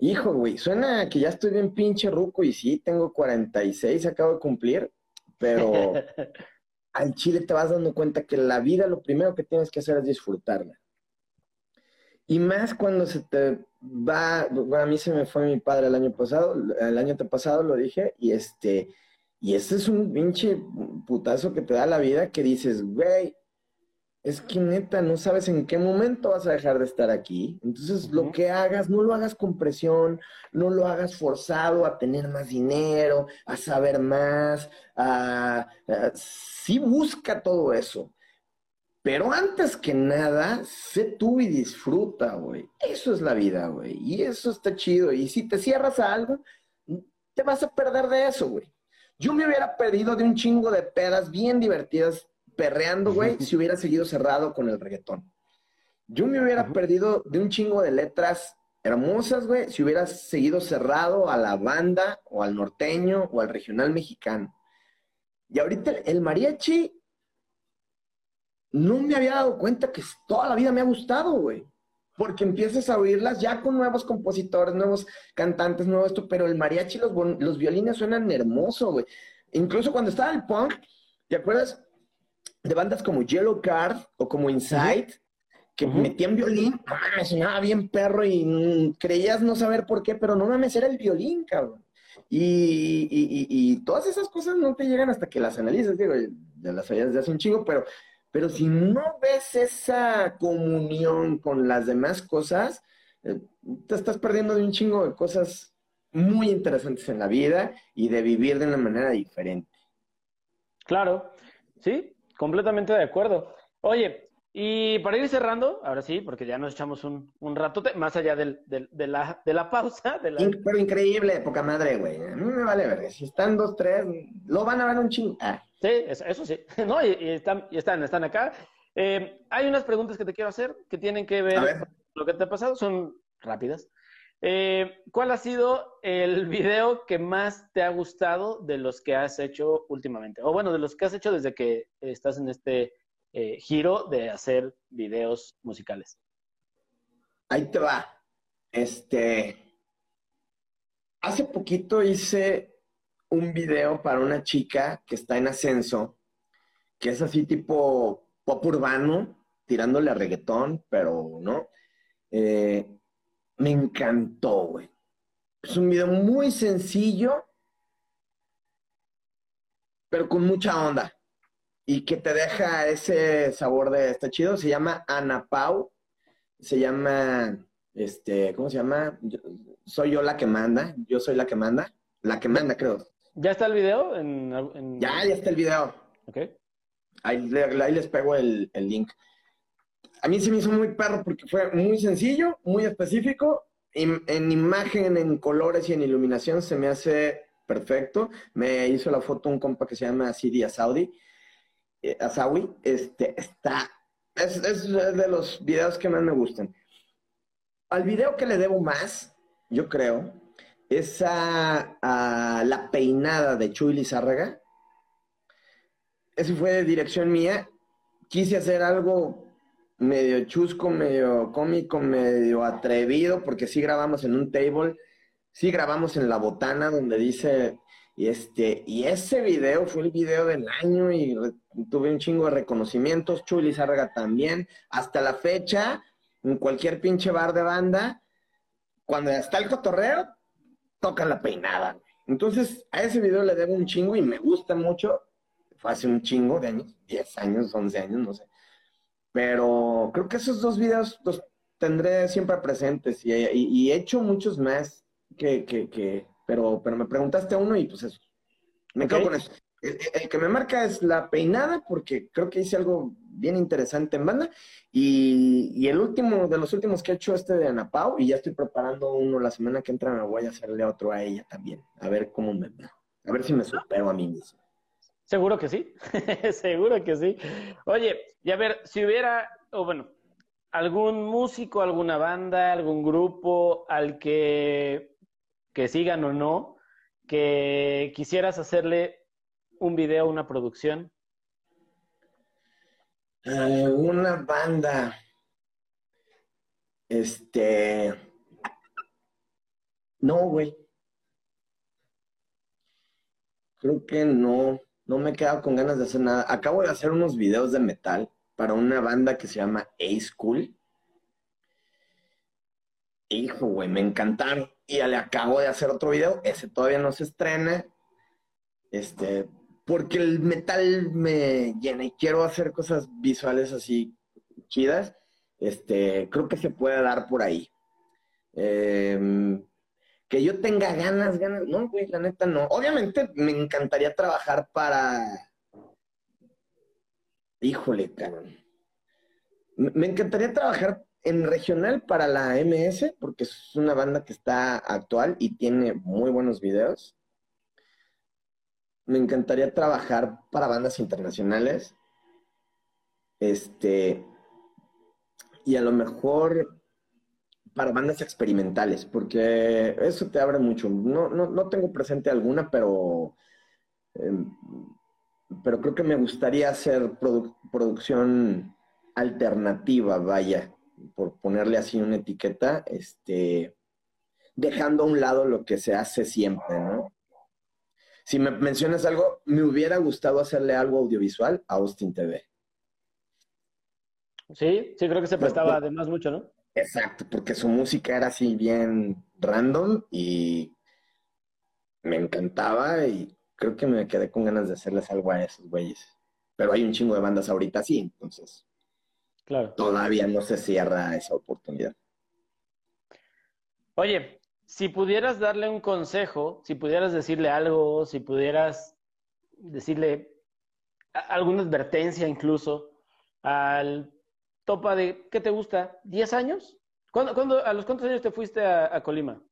Hijo, güey, suena que ya estoy bien pinche ruco y sí, tengo 46, acabo de cumplir, pero al chile te vas dando cuenta que la vida lo primero que tienes que hacer es disfrutarla. Y más cuando se te va, bueno, a mí se me fue mi padre el año pasado, el año pasado lo dije, y este, y este es un pinche putazo que te da la vida que dices, güey, es que neta, no sabes en qué momento vas a dejar de estar aquí. Entonces, lo que hagas, no lo hagas con presión, no lo hagas forzado a tener más dinero, a saber más, a, sí busca todo eso. Pero antes que nada, sé tú y disfruta, güey. Eso es la vida, güey. Y eso está chido. Y si te cierras a algo, te vas a perder de eso, güey. Yo me hubiera perdido de un chingo de pedas bien divertidas perreando, güey, si hubiera seguido cerrado con el reggaetón. Yo me hubiera perdido de un chingo de letras hermosas, güey, si hubiera seguido cerrado a la banda o al norteño o al regional mexicano. Y ahorita el mariachi no me había dado cuenta que toda la vida me ha gustado, güey. Porque empiezas a oírlas ya con nuevos compositores, nuevos cantantes, nuevo esto, pero el mariachi, los, los violines suenan hermoso, güey. Incluso cuando estaba el punk, ¿te acuerdas? De bandas como Yellow Card o como Inside, que metían violín, me sonaba bien perro y creías no saber por qué, pero no mames, era el violín, cabrón. Y, y, y, todas esas cosas no te llegan hasta que las analizas, digo, ya las sabías desde hace un chingo, pero, pero si no ves esa comunión con las demás cosas, eh, te estás perdiendo de un chingo de cosas muy interesantes en la vida y de vivir de una manera diferente. Claro, sí, completamente de acuerdo. Oye, y para ir cerrando, ahora sí, porque ya nos echamos un, un rato, más allá del, de, la, de la pausa. De la... Pero increíble, poca madre, güey. A mí me vale ver. Si están dos, tres, lo van a ver un chingo. Ah. Sí, eso, sí. No, y, están, y están, están acá. Eh, hay unas preguntas que te quiero hacer que tienen que ver, con lo que te ha pasado. Son rápidas. Eh, ¿Cuál ha sido el video que más te ha gustado de los que has hecho últimamente? O bueno, de los que has hecho desde que estás en este eh, giro de hacer videos musicales. Ahí te va. Este. Hace poquito hice un video para una chica que está en ascenso, que es así tipo pop urbano, tirándole a reggaetón, pero no. Eh, me encantó, güey. Es un video muy sencillo, pero con mucha onda y que te deja ese sabor de está chido. Se llama Ana Pau. Se llama, este, ¿cómo se llama? soy yo la que manda. Yo soy la que manda. La que manda, creo. ¿Ya está el video? Ya, ya está el video. Ok. Ahí, les pego el, el, link. A mí se me hizo muy perro porque fue muy sencillo, muy específico. En, en imagen, en colores y en iluminación se me hace perfecto. Me hizo la foto un compa que se llama Sidi Saudi eh, Asawi, este, está, es, de los videos que más me gustan. Al video que le debo más, yo creo, es a, la peinada de Chuy Lizárraga. Eso fue de dirección mía. Quise hacer algo medio chusco, medio cómico, medio atrevido, porque sí grabamos en un table, sí grabamos en la botana donde dice y, este, y ese video fue el video del año y tuve un chingo de reconocimientos. Chuli Zárraga también. Hasta la fecha, en cualquier pinche bar de banda, cuando está el cotorreo, toca la peinada. Entonces, a ese video le debo un chingo y me gusta mucho. Fue hace un chingo de años, 10 años, 11 años, no sé. Pero creo que esos dos videos los tendré siempre presentes y, y he hecho muchos más que, que, que, pero, pero me preguntaste uno y pues eso. Me quedo con eso. El, que me marca es la peinada, porque creo que hice algo bien interesante en banda. Y, el último, de los últimos que he hecho, este de Ana Pau, y ya estoy preparando uno la semana que entra, me voy a hacerle otro a ella también. A ver cómo me A ver si me supero a mí mismo. Seguro que sí, seguro que sí. Oye, y a ver, si hubiera, o bueno, algún músico, alguna banda, algún grupo al que que sigan o no, que quisieras hacerle un video, una producción? Eh, una banda. Este. No, güey. Creo que no. No me he quedado con ganas de hacer nada. Acabo de hacer unos videos de metal para una banda que se llama A-School. Hijo, güey, me encantaron. Y ya le acabo de hacer otro video. Ese todavía no se estrena. Este, porque el metal me llena y quiero hacer cosas visuales así chidas. Este, creo que se puede dar por ahí. Em, que yo tenga ganas, ganas. No, güey, la neta no. Obviamente me encantaría trabajar para. Híjole, cabrón. Me encantaría trabajar en regional para la MS, porque es una banda que está actual y tiene muy buenos videos. Me encantaría trabajar para bandas internacionales. Este. Y a lo mejor para bandas experimentales, porque eso te abre mucho. No, no, tengo presente alguna, pero. Em, pero creo que me gustaría hacer producción alternativa, vaya por ponerle así una etiqueta, este, dejando a un lado lo que se hace siempre, ¿no? Si me mencionas algo, me hubiera gustado hacerle algo audiovisual a Austin TV. Sí, sí, creo que se prestaba además mucho, ¿no? Exacto, porque su música era así bien random y me encantaba y creo que me quedé con ganas de hacerles algo a esos güeyes. Pero hay un chingo de bandas ahorita así, entonces claro. todavía no se cierra esa oportunidad. Oye, si pudieras darle un consejo, si pudieras decirle algo, si pudieras decirle alguna advertencia incluso al topa de, ¿qué te gusta? ¿10 años? ¿Cuándo, a los cuántos años te fuiste a, Colima?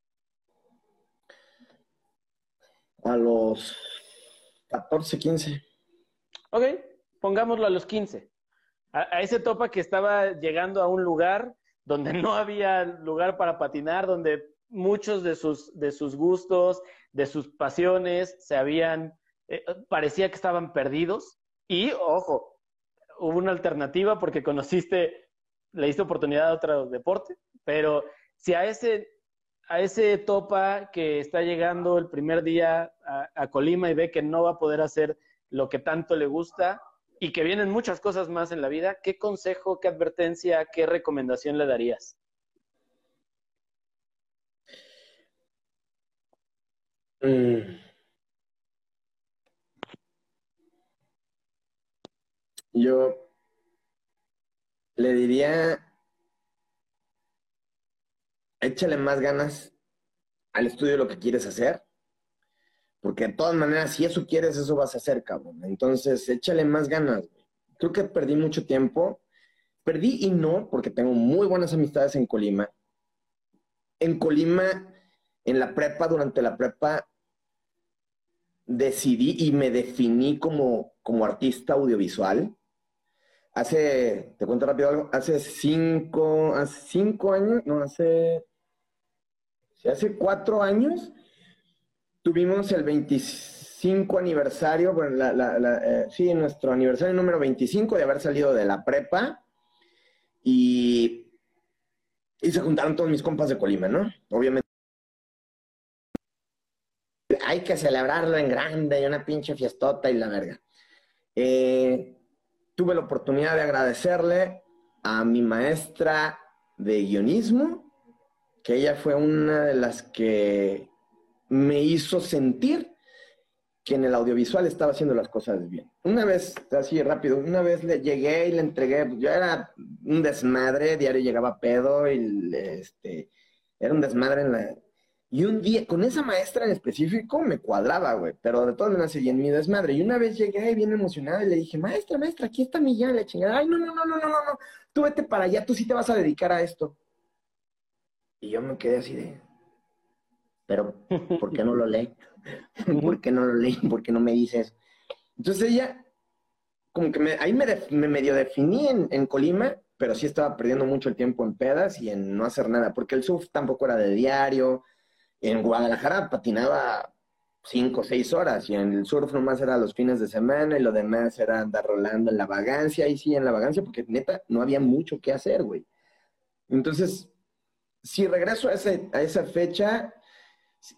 A los 14, 15. Ok, pongámoslo a los 15. A, ese topa que estaba llegando a un lugar donde no había lugar para patinar, donde muchos de sus, de sus gustos, de sus pasiones se habían, eh, parecía que estaban perdidos. Y, ojo, hubo una alternativa porque conociste, le diste oportunidad a otro deporte, pero si a ese, a ese topa que está llegando el primer día a, Colima y ve que no va a poder hacer lo que tanto le gusta y que vienen muchas cosas más en la vida, ¿qué consejo, qué advertencia, qué recomendación le darías? Mm. Yo le diría échale más ganas al estudio de lo que quieres hacer, porque de todas maneras, si eso quieres, eso vas a hacer, cabrón. Entonces, échale más ganas. Creo que perdí mucho tiempo. Perdí y no, porque tengo muy buenas amistades en Colima. En Colima, en la prepa, durante la prepa, decidí y me definí como, como artista audiovisual. Hace, te cuento rápido algo, hace cinco, hace cinco años, no, hace hace cuatro años tuvimos el 25 aniversario, bueno, la, eh, sí, nuestro aniversario número 25 de haber salido de la prepa y, y se juntaron todos mis compas de Colima, ¿no? Obviamente. Hay que celebrarlo en grande y una pinche fiestota y la verga. Eh, tuve la oportunidad de agradecerle a mi maestra de guionismo, que ella fue una de las que me hizo sentir que en el audiovisual estaba haciendo las cosas bien. Una vez, así rápido, una vez le llegué y le entregué, pues, yo era un desmadre, diario llegaba pedo y este, era un desmadre en la... Y un día, con esa maestra en específico, me cuadraba, güey, pero de todas maneras seguía en mi desmadre. Y una vez llegué bien emocionada y le dije, maestra, maestra, aquí está mi llave, la chingada. Ay, no, no, no, no, no, no, tú vete para allá, tú sí te vas a dedicar a esto. Y yo me quedé así de, pero ¿por qué no lo lee? ¿Por qué no lo leí? ¿Por qué no me dices? Entonces ella, como que me, ahí me, me medio definí en, en, Colima, pero sí estaba perdiendo mucho el tiempo en pedas y en no hacer nada, porque el surf tampoco era de diario. En Guadalajara patinaba cinco o seis horas y en el surf nomás era los fines de semana y lo demás era andar rolando en la vagancia y sí, en la vagancia, porque neta no había mucho que hacer, güey. Entonces, si regreso a, ese, a esa fecha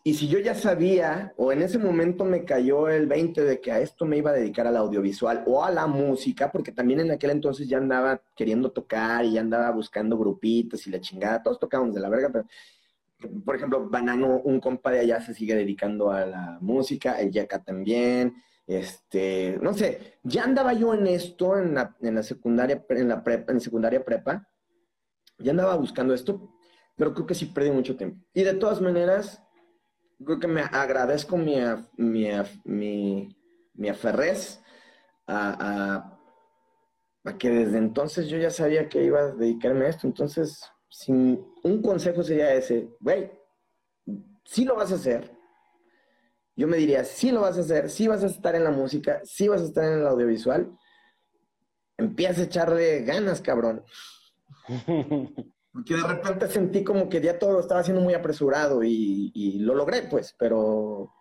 y si yo ya sabía o en ese momento me cayó el 20 de que a esto me iba a dedicar al audiovisual o a la música, porque también en aquel entonces ya andaba queriendo tocar y ya andaba buscando grupitos y la chingada, todos tocábamos de la verga, pero por ejemplo, Banano, un compa de allá se sigue dedicando a la música, el Yaka también, este, no sé, ya andaba yo en esto en la, en la secundaria, en la prepa, en secundaria prepa, ya andaba buscando esto, pero creo que sí perdí mucho tiempo. Y de todas maneras, creo que me agradezco mi, mi, mi, mi aferrez a, a, que desde entonces yo ya sabía que iba a dedicarme a esto. Entonces, sin, un consejo sería ese, güey, sí lo vas a hacer. Yo me diría, sí lo vas a hacer, sí vas a estar en la música, sí vas a estar en el audiovisual. Empieza a echarle ganas, cabrón. Porque de repente sentí como que ya todo lo estaba haciendo muy apresurado y, lo logré, pues, pero.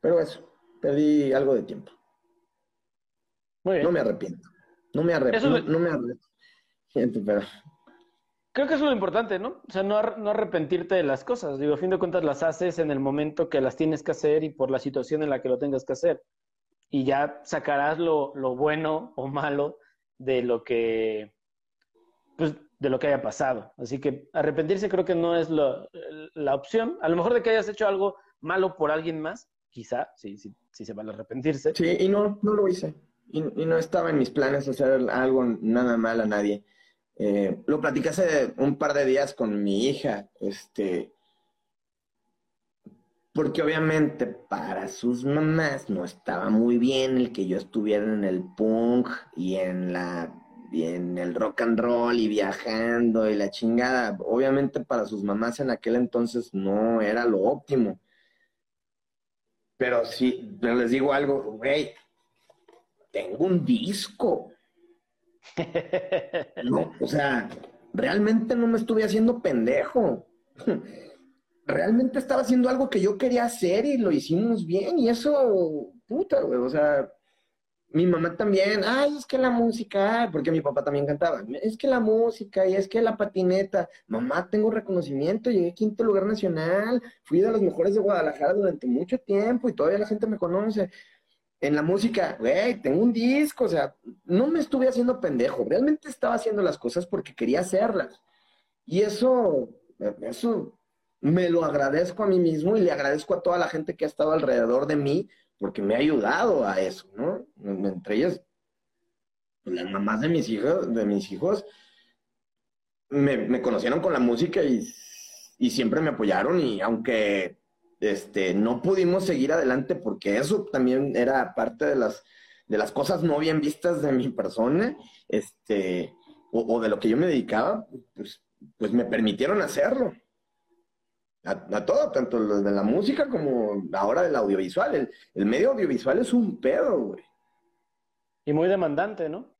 Pero eso, perdí algo de tiempo. No me arrepiento. No me arrepiento. No, me arrepiento. pero. Creo que es lo importante, ¿no? O sea, no, no, arrepentirte de las cosas. Digo, a fin de cuentas las haces en el momento que las tienes que hacer y por la situación en la que lo tengas que hacer. Y ya sacarás lo, lo bueno o malo de lo que, pues, de lo que haya pasado. Así que arrepentirse creo que no es la opción. A lo mejor de que hayas hecho algo malo por alguien más, quizá, sí, sí, sí se vale arrepentirse. Sí, y no, no lo hice. Y, no estaba en mis planes hacer algo nada mal a nadie. Eh, lo platicé hace un par de días con mi hija, este, porque obviamente para sus mamás no estaba muy bien el que yo estuviera en el punk y en la y en el rock and roll y viajando y la chingada. Obviamente para sus mamás en aquel entonces no era lo óptimo. Pero sí, pero les digo algo, güey, tengo un disco. No, o sea, realmente no me estuve haciendo pendejo. Realmente estaba haciendo algo que yo quería hacer y lo hicimos bien y eso, puta, güey, o sea, mi mamá también, ay, es que la música, porque mi papá también cantaba, es que la música y es que la patineta, mamá, tengo reconocimiento, llegué a quinto lugar nacional, fui de los mejores de Guadalajara durante mucho tiempo y todavía la gente me conoce. En la música, güey, tengo un disco, o sea, no me estuve haciendo pendejo, realmente estaba haciendo las cosas porque quería hacerlas. Y eso, eso me lo agradezco a mí mismo y le agradezco a toda la gente que ha estado alrededor de mí porque me ha ayudado a eso, ¿no? Entre ellas, pues, las mamás de mis hijos, de mis hijos, me, conocieron con la música y, siempre me apoyaron y aunque este, no pudimos seguir adelante porque eso también era parte de las, de las cosas no bien vistas de mi persona, este, o, de lo que yo me dedicaba, pues, pues me permitieron hacerlo. A, todo, tanto lo de la música como ahora del audiovisual. El, medio audiovisual es un pedo, güey. Y muy demandante, ¿no?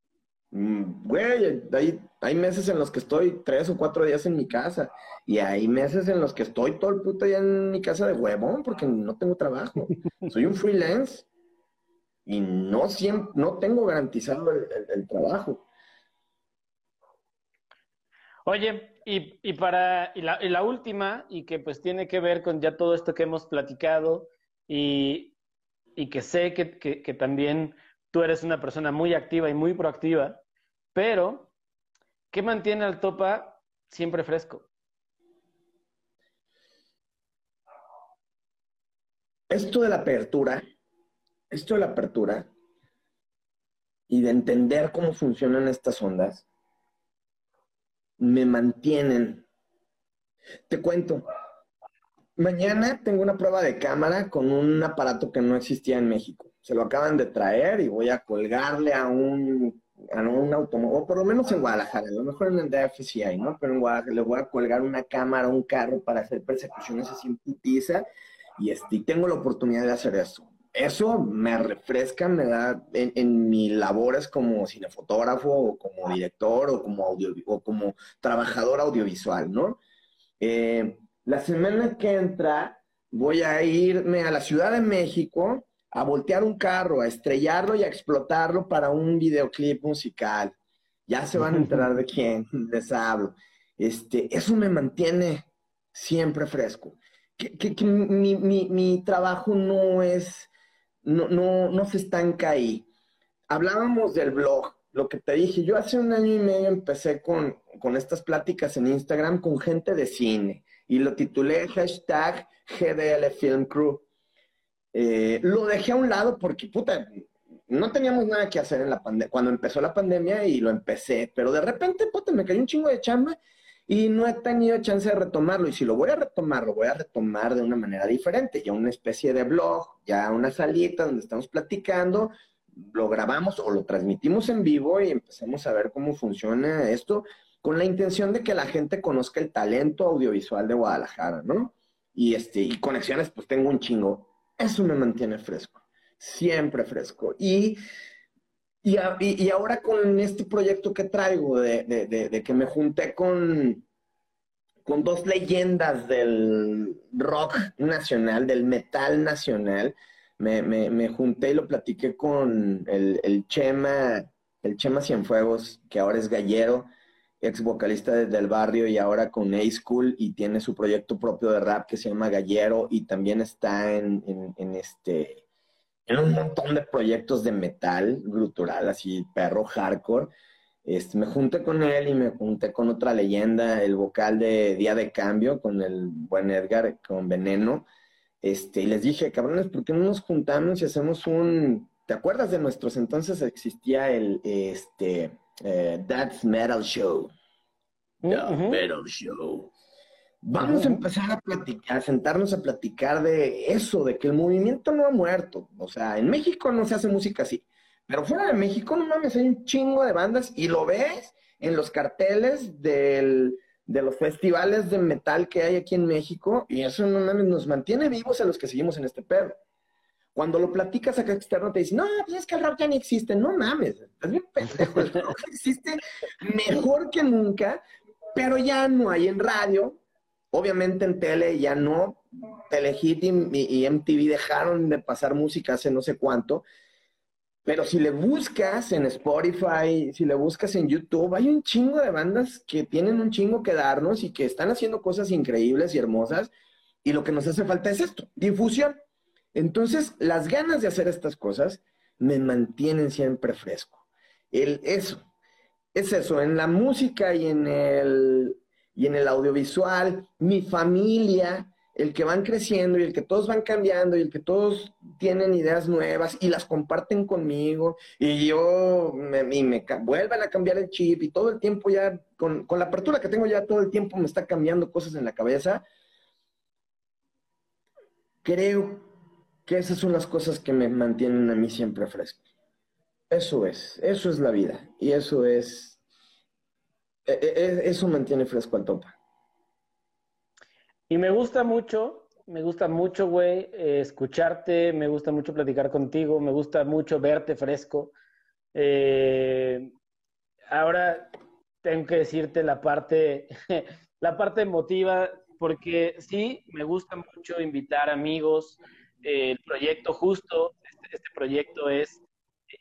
Mm, güey, hay, hay meses en los que estoy tres o cuatro días en mi casa. Y hay meses en los que estoy todo el puto día en mi casa de huevón porque no tengo trabajo. Soy un freelance y no siempre, no tengo garantizado el trabajo. Oye, y, para y la, última, y que pues tiene que ver con ya todo esto que hemos platicado, y, que sé que, que, también tú eres una persona muy activa y muy proactiva, pero ¿qué mantiene al Topa siempre fresco? Esto de la apertura, esto de la apertura y de entender cómo funcionan estas ondas, me mantienen. Te cuento, mañana tengo una prueba de cámara con un aparato que no existía en México. Se lo acaban de traer y voy a colgarle a un, a un automóvil, o por lo menos en Guadalajara, a lo mejor en el DF sí hay, ¿no? Pero en Guadalajara le voy a colgar una cámara un carro para hacer persecuciones así en putiza y, este, tengo la oportunidad de hacer eso eso me refresca, me da en, mis labores como cinefotógrafo o como director o como, audio, o como trabajador audiovisual, ¿no? Eh, la semana que entra voy a irme a la Ciudad de México a voltear un carro, a estrellarlo y a explotarlo para un videoclip musical. Ya se van a enterar de quién les hablo. Este, eso me mantiene siempre fresco. Que, mi, mi trabajo no es no, no, no se estanca ahí. Hablábamos del blog, lo que te dije, yo hace un año y medio empecé con, estas pláticas en Instagram con gente de cine y lo titulé hashtag GDL Film Crew. Eh, lo dejé a un lado porque, puta, no teníamos nada que hacer en la cuando empezó la pandemia y lo empecé, pero de repente, puta, me cayó un chingo de chamba y no he tenido chance de retomarlo. Y si lo voy a retomar, lo voy a retomar de una manera diferente, ya una especie de blog, ya una salita donde estamos platicando, lo grabamos o lo transmitimos en vivo y empezamos a ver cómo funciona esto con la intención de que la gente conozca el talento audiovisual de Guadalajara, ¿no? Y, este, y conexiones, pues tengo un chingo. Eso me mantiene fresco, siempre fresco. Y y, ahora con este proyecto que traigo, de, que me junté con, con dos leyendas del rock nacional, del metal nacional, me, junté y lo platiqué con el, Chema, el Chema Cienfuegos, que ahora es gallero, ex vocalista desde el barrio y ahora con A-School y tiene su proyecto propio de rap que se llama Gallero y también está en este en un montón de proyectos de metal grutural, así perro hardcore. Este, me junté con él y me junté con otra leyenda, el vocal de Día de Cambio, con el buen Edgar, con Veneno. Este, y les dije, cabrones, ¿por qué no nos juntamos y hacemos un... ¿Te acuerdas de nuestros entonces existía el, este, eh, That's Metal Show? Metal Show. Vamos a empezar a platicar, a sentarnos a platicar de eso, de que el movimiento no ha muerto. O sea, en México no se hace música así. Pero fuera de México, no mames, hay un chingo de bandas y lo ves en los carteles del, de los festivales de metal que hay aquí en México y eso no mames, nos mantiene vivos a los que seguimos en este perro. Cuando lo platicas acá externo te dicen, no, pues es que el rock ya ni existe. No mames, estás bien pendejo. El rock existe mejor que nunca, pero ya no hay en radio. Obviamente en tele ya no. Telehit y, y MTV dejaron de pasar música hace no sé cuánto. Pero si le buscas en Spotify, si le buscas en YouTube, hay un chingo de bandas que tienen un chingo que darnos y que están haciendo cosas increíbles y hermosas. Y lo que nos hace falta es esto, difusión. Entonces, las ganas de hacer estas cosas me mantienen siempre fresco. El, eso, es eso, en la música y en el, y en el audiovisual, mi familia, el que van creciendo y el que todos van cambiando y el que todos tienen ideas nuevas y las comparten conmigo y yo me, me vuelven a cambiar el chip y todo el tiempo ya, con, con la apertura que tengo ya todo el tiempo me está cambiando cosas en la cabeza. Creo que esas son las cosas que me mantienen a mí siempre fresco. Eso es, eso es la vida y eso es, e, e, e, eso mantiene fresco al topa. Y me gusta mucho, me gusta mucho, güey, escucharte, me gusta mucho platicar contigo, me gusta mucho verte fresco. Eh, ahora tengo que decirte la parte, la parte emotiva, porque sí, me gusta mucho invitar amigos. El proyecto justo, este, este proyecto es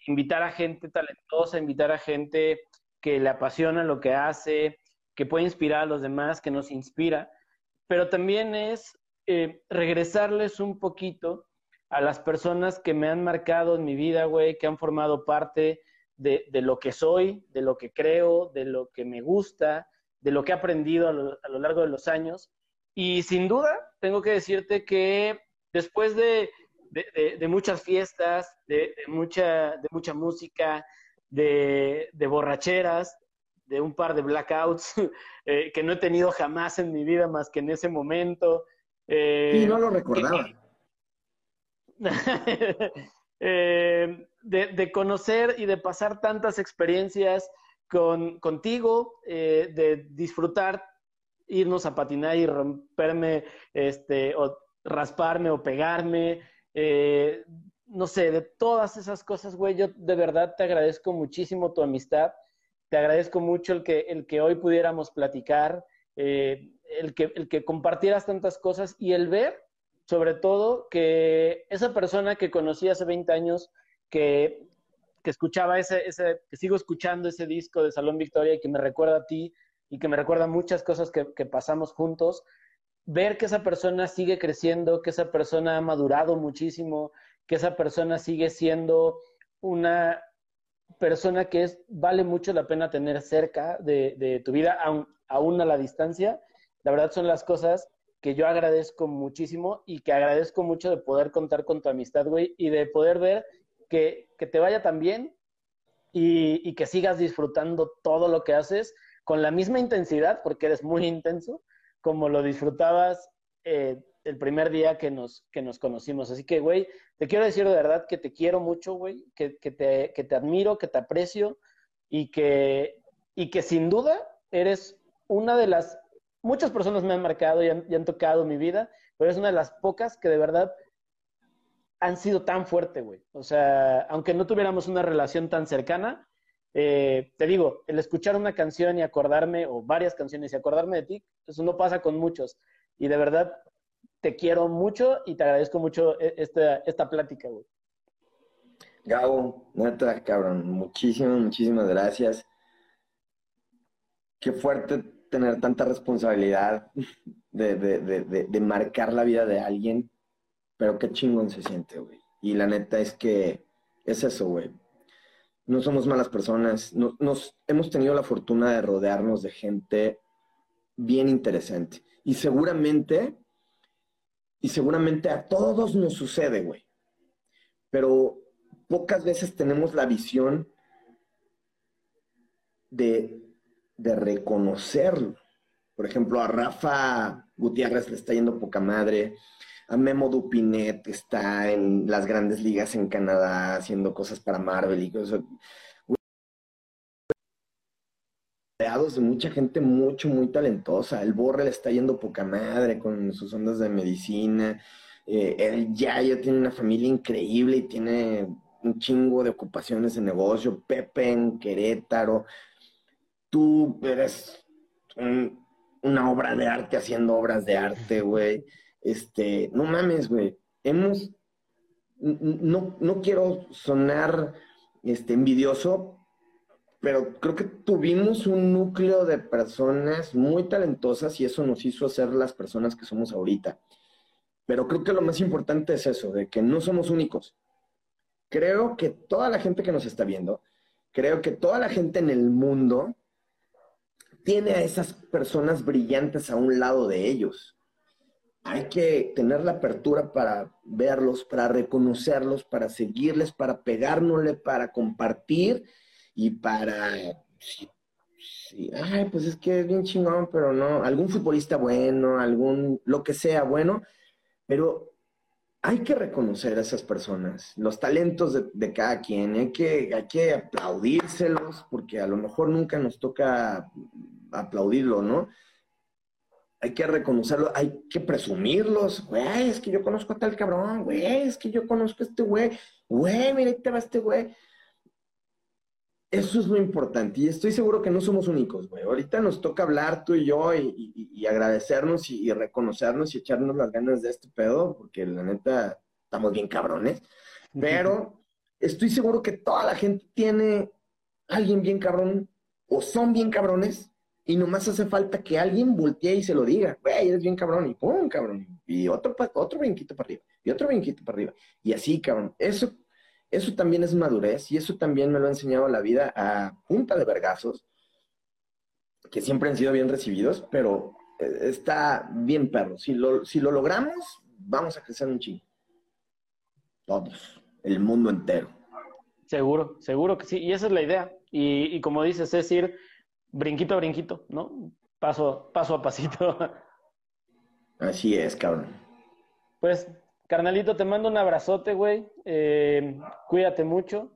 invitar a gente talentosa, invitar a gente que le apasiona lo que hace, que puede inspirar a los demás, que nos inspira pero también es eh, regresarles un poquito a las personas que me han marcado en mi vida, güey, que han formado parte de, lo que soy, de lo que creo, de lo que me gusta, de lo que he aprendido a lo, largo de los años. Y sin duda, tengo que decirte que después de, muchas fiestas, de, mucha, de mucha música, de, borracheras, de un par de blackouts eh, que no he tenido jamás en mi vida más que en ese momento. Eh, y no lo recordaba. Eh, de, conocer y de pasar tantas experiencias con, contigo, de disfrutar, irnos a patinar y romperme, este, o rasparme o pegarme, no sé, de todas esas cosas, güey, yo de verdad te agradezco muchísimo tu amistad te agradezco mucho el que, el que hoy pudiéramos platicar, eh, el, que, el que compartieras tantas cosas y el ver, sobre todo, que esa persona que conocí hace 20 años, que, que escuchaba ese, ese, que sigo escuchando ese disco de Salón Victoria y que me recuerda a ti y que me recuerda muchas cosas que, que pasamos juntos, ver que esa persona sigue creciendo, que esa persona ha madurado muchísimo, que esa persona sigue siendo una, persona que es, vale mucho la pena tener cerca de, tu vida, aún, a la distancia. La verdad son las cosas que yo agradezco muchísimo y que agradezco mucho de poder contar con tu amistad, güey, y de poder ver que, te vaya tan bien y, que sigas disfrutando todo lo que haces con la misma intensidad, porque eres muy intenso, como lo disfrutabas eh, el primer día que nos, que nos conocimos. Así que, güey, te quiero decir de verdad que te quiero mucho, güey, que, que, te, que te admiro, que te aprecio y que, y que sin duda eres una de las... Muchas personas me han marcado y han, y han tocado mi vida, pero eres una de las pocas que de verdad han sido tan fuerte, güey. O sea, aunque no tuviéramos una relación tan cercana, eh, te digo, el escuchar una canción y acordarme, o varias canciones y acordarme de ti, eso no pasa con muchos. Y de verdad, te quiero mucho y te agradezco mucho e, esta, esta plática, güey. Gabo, neta, cabrón, muchísimas, muchísimas gracias. Qué fuerte tener tanta responsabilidad de, de, de, marcar la vida de alguien, pero qué chingón se siente, güey. Y la neta es que es eso, güey. No somos malas personas, nos hemos tenido la fortuna de rodearnos de gente bien interesante. Y seguramente y seguramente a todos nos sucede, güey. Pero pocas veces tenemos la visión de, de reconocerlo. Por ejemplo, a Rafa Gutiérrez le está yendo poca madre. Memo Dupinet está en las grandes ligas en Canadá haciendo cosas para Marvel y cosas de mucha gente mucho, muy talentosa. El Borre le está yendo poca madre con sus ondas de medicina. Eh, el Yayo tiene una familia increíble y tiene un chingo de ocupaciones en negocio. Pepe en Querétaro. Tú eres una obra de arte haciendo obras de arte, güey. Este, no mames, güey. Hemos, no, no quiero sonar este, envidioso, pero creo que tuvimos un núcleo de personas muy talentosas y eso nos hizo ser las personas que somos ahorita. Pero creo que lo más importante es eso, de que no somos únicos. Creo que toda la gente que nos está viendo, creo que toda la gente en el mundo tiene a esas personas brillantes a un lado de ellos. Hay que tener la apertura para verlos, para reconocerlos, para seguirles, para pegárnosle, para compartir y para, ay, pues es que es bien chingón, pero no, algún futbolista bueno, algún, lo que sea bueno, pero hay que reconocer a esas personas, los talentos de, cada quien, hay que, hay que aplaudírselos, porque a lo mejor nunca nos toca aplaudirlo, ¿no? Hay que reconocerlo, hay que presumirlos, güey, es que yo conozco a tal cabrón, güey, es que yo conozco a este güey, güey, mira, ahí te va este güey. Eso es lo importante y estoy seguro que no somos únicos, güey. Ahorita nos toca hablar tú y yo y, agradecernos y, reconocernos y echarnos las ganas de este pedo, porque la neta estamos bien cabrones. Pero estoy seguro que toda la gente tiene alguien bien cabrón o son bien cabrones y nomás hace falta que alguien voltee y se lo diga, güey, eres bien cabrón y pum, cabrón. Y otro, otro brinquito para arriba y otro brinquito para arriba. Y así, cabrón. Eso eso también es madurez y eso también me lo ha enseñado la vida a punta de vergazos, que siempre han sido bien recibidos, pero eh, está bien perro. Si lo, si lo logramos, vamos a crecer un chingo. Todos, el mundo entero. Seguro, seguro que sí. Y esa es la idea. Y, y como dices, es ir brinquito a brinquito, ¿no? Paso, paso a pasito. Así es, cabrón. Pues Carnalito, te mando un abrazote, güey. Eh, cuídate mucho.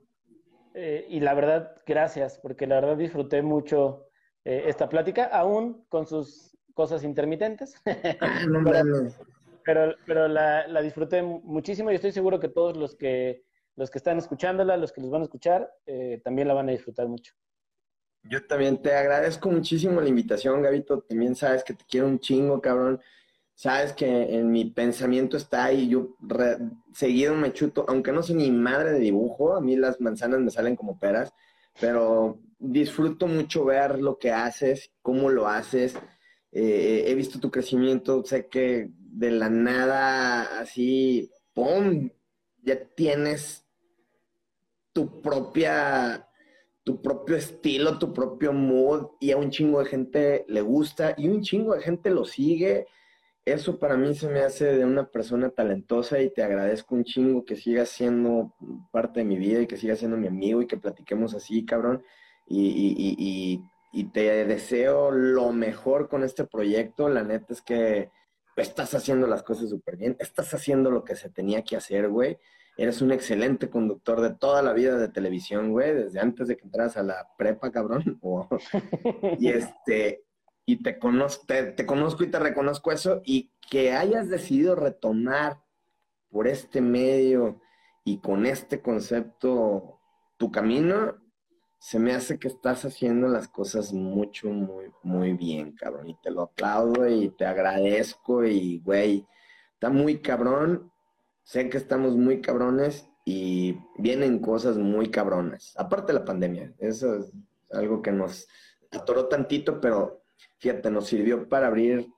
Eh, y la verdad, gracias, porque la verdad disfruté mucho eh, esta plática, aún con sus cosas intermitentes. Pero, pero, pero la, la, disfruté muchísimo y estoy seguro que todos los que, los que están escuchándola, los que los van a escuchar, también la van a disfrutar mucho. Yo también te agradezco muchísimo la invitación, Gabito. También sabes que te quiero un chingo, cabrón sabes que en mi pensamiento está ahí, yo seguido me chuto, aunque no soy ni madre de dibujo, a mí las manzanas me salen como peras, pero disfruto mucho ver lo que haces, cómo lo haces, eh, he visto tu crecimiento, sé que de la nada así, ¡pum!, ya tienes tu propia tu propio estilo, tu propio mood y a un chingo de gente le gusta y un chingo de gente lo sigue eso para mí se me hace de una persona talentosa y te agradezco un chingo que sigas siendo parte de mi vida y que sigas siendo mi amigo y que platiquemos así, cabrón. Y, te deseo lo mejor con este proyecto. La neta es que estás haciendo las cosas súper bien, estás haciendo lo que se tenía que hacer, güey. Eres un excelente conductor de toda la vida de televisión, güey, desde antes de que entras a la prepa, cabrón. y este, y te conozco, te, conozco y te reconozco eso, y que hayas decidido retomar por este medio y con este concepto tu camino, se me hace que estás haciendo las cosas mucho, muy, muy bien, cabrón. Y te lo aplaudo y te agradezco y, güey, está muy cabrón. Sé que estamos muy cabrones y vienen cosas muy cabronas. Aparte de la pandemia, eso es algo que nos atoró tantito, pero fíjate, nos sirvió para abrir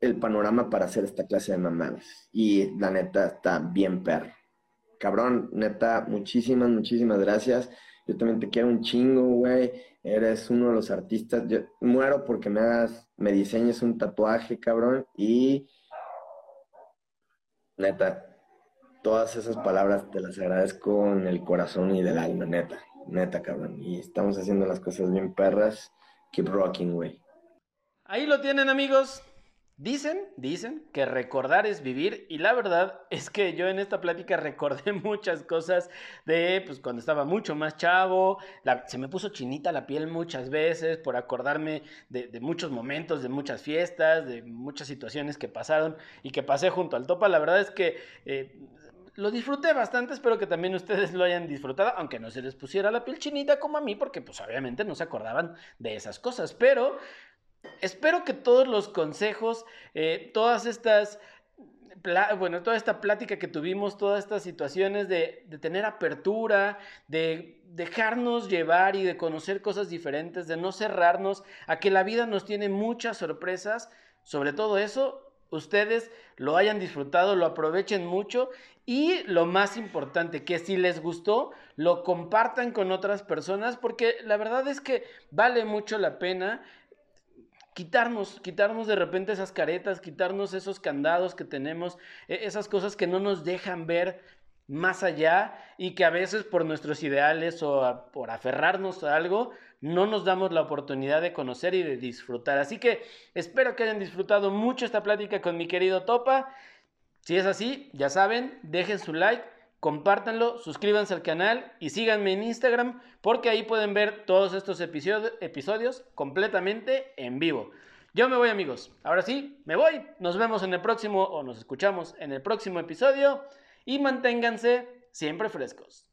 el panorama para hacer esta clase de mamadas. Y la neta está bien perro. Cabrón, neta, muchísimas, muchísimas gracias. Yo también te quiero un chingo, güey. Eres uno de los artistas. Yo muero porque me hagas, me diseñes un tatuaje, cabrón. Y neta, todas esas palabras te las agradezco con el corazón y del alma, neta, neta, cabrón. Y estamos haciendo las cosas bien perras. Keep rocking, güey. Ahí lo tienen, amigos. Dicen, dicen que recordar es vivir y la verdad es que yo en esta plática recordé muchas cosas de pues cuando estaba mucho más chavo, se me puso chinita la piel muchas veces por acordarme de, muchos momentos, de muchas fiestas, de muchas situaciones que pasaron y que pasé junto al Topa, la verdad es que eh, lo disfruté bastante, espero que también ustedes lo hayan disfrutado, aunque no se les pusiera la piel chinita como a mí, porque pues obviamente no se acordaban de esas cosas, pero espero que todos los consejos, eh, todas estas, bueno, toda esta plática que tuvimos, todas estas situaciones de, de, tener apertura, de dejarnos llevar y de conocer cosas diferentes, de no cerrarnos a que la vida nos tiene muchas sorpresas, sobre todo eso, ustedes lo hayan disfrutado, lo aprovechen mucho y lo más importante, que si les gustó, lo compartan con otras personas porque la verdad es que vale mucho la pena quitarnos, quitarnos de repente esas caretas, quitarnos esos candados que tenemos, e, esas cosas que no nos dejan ver más allá y que a veces por nuestros ideales o por aferrarnos a algo no nos damos la oportunidad de conocer y de disfrutar. Así que espero que hayan disfrutado mucho esta plática con mi querido Topa. Si es así, ya saben, dejen su like compártanlo, suscríbanse al canal y síganme en Instagram porque ahí pueden ver todos estos episodios completamente en vivo. Yo me voy amigos, ahora sí, me voy, nos vemos en el próximo o nos escuchamos en el próximo episodio y manténganse siempre frescos.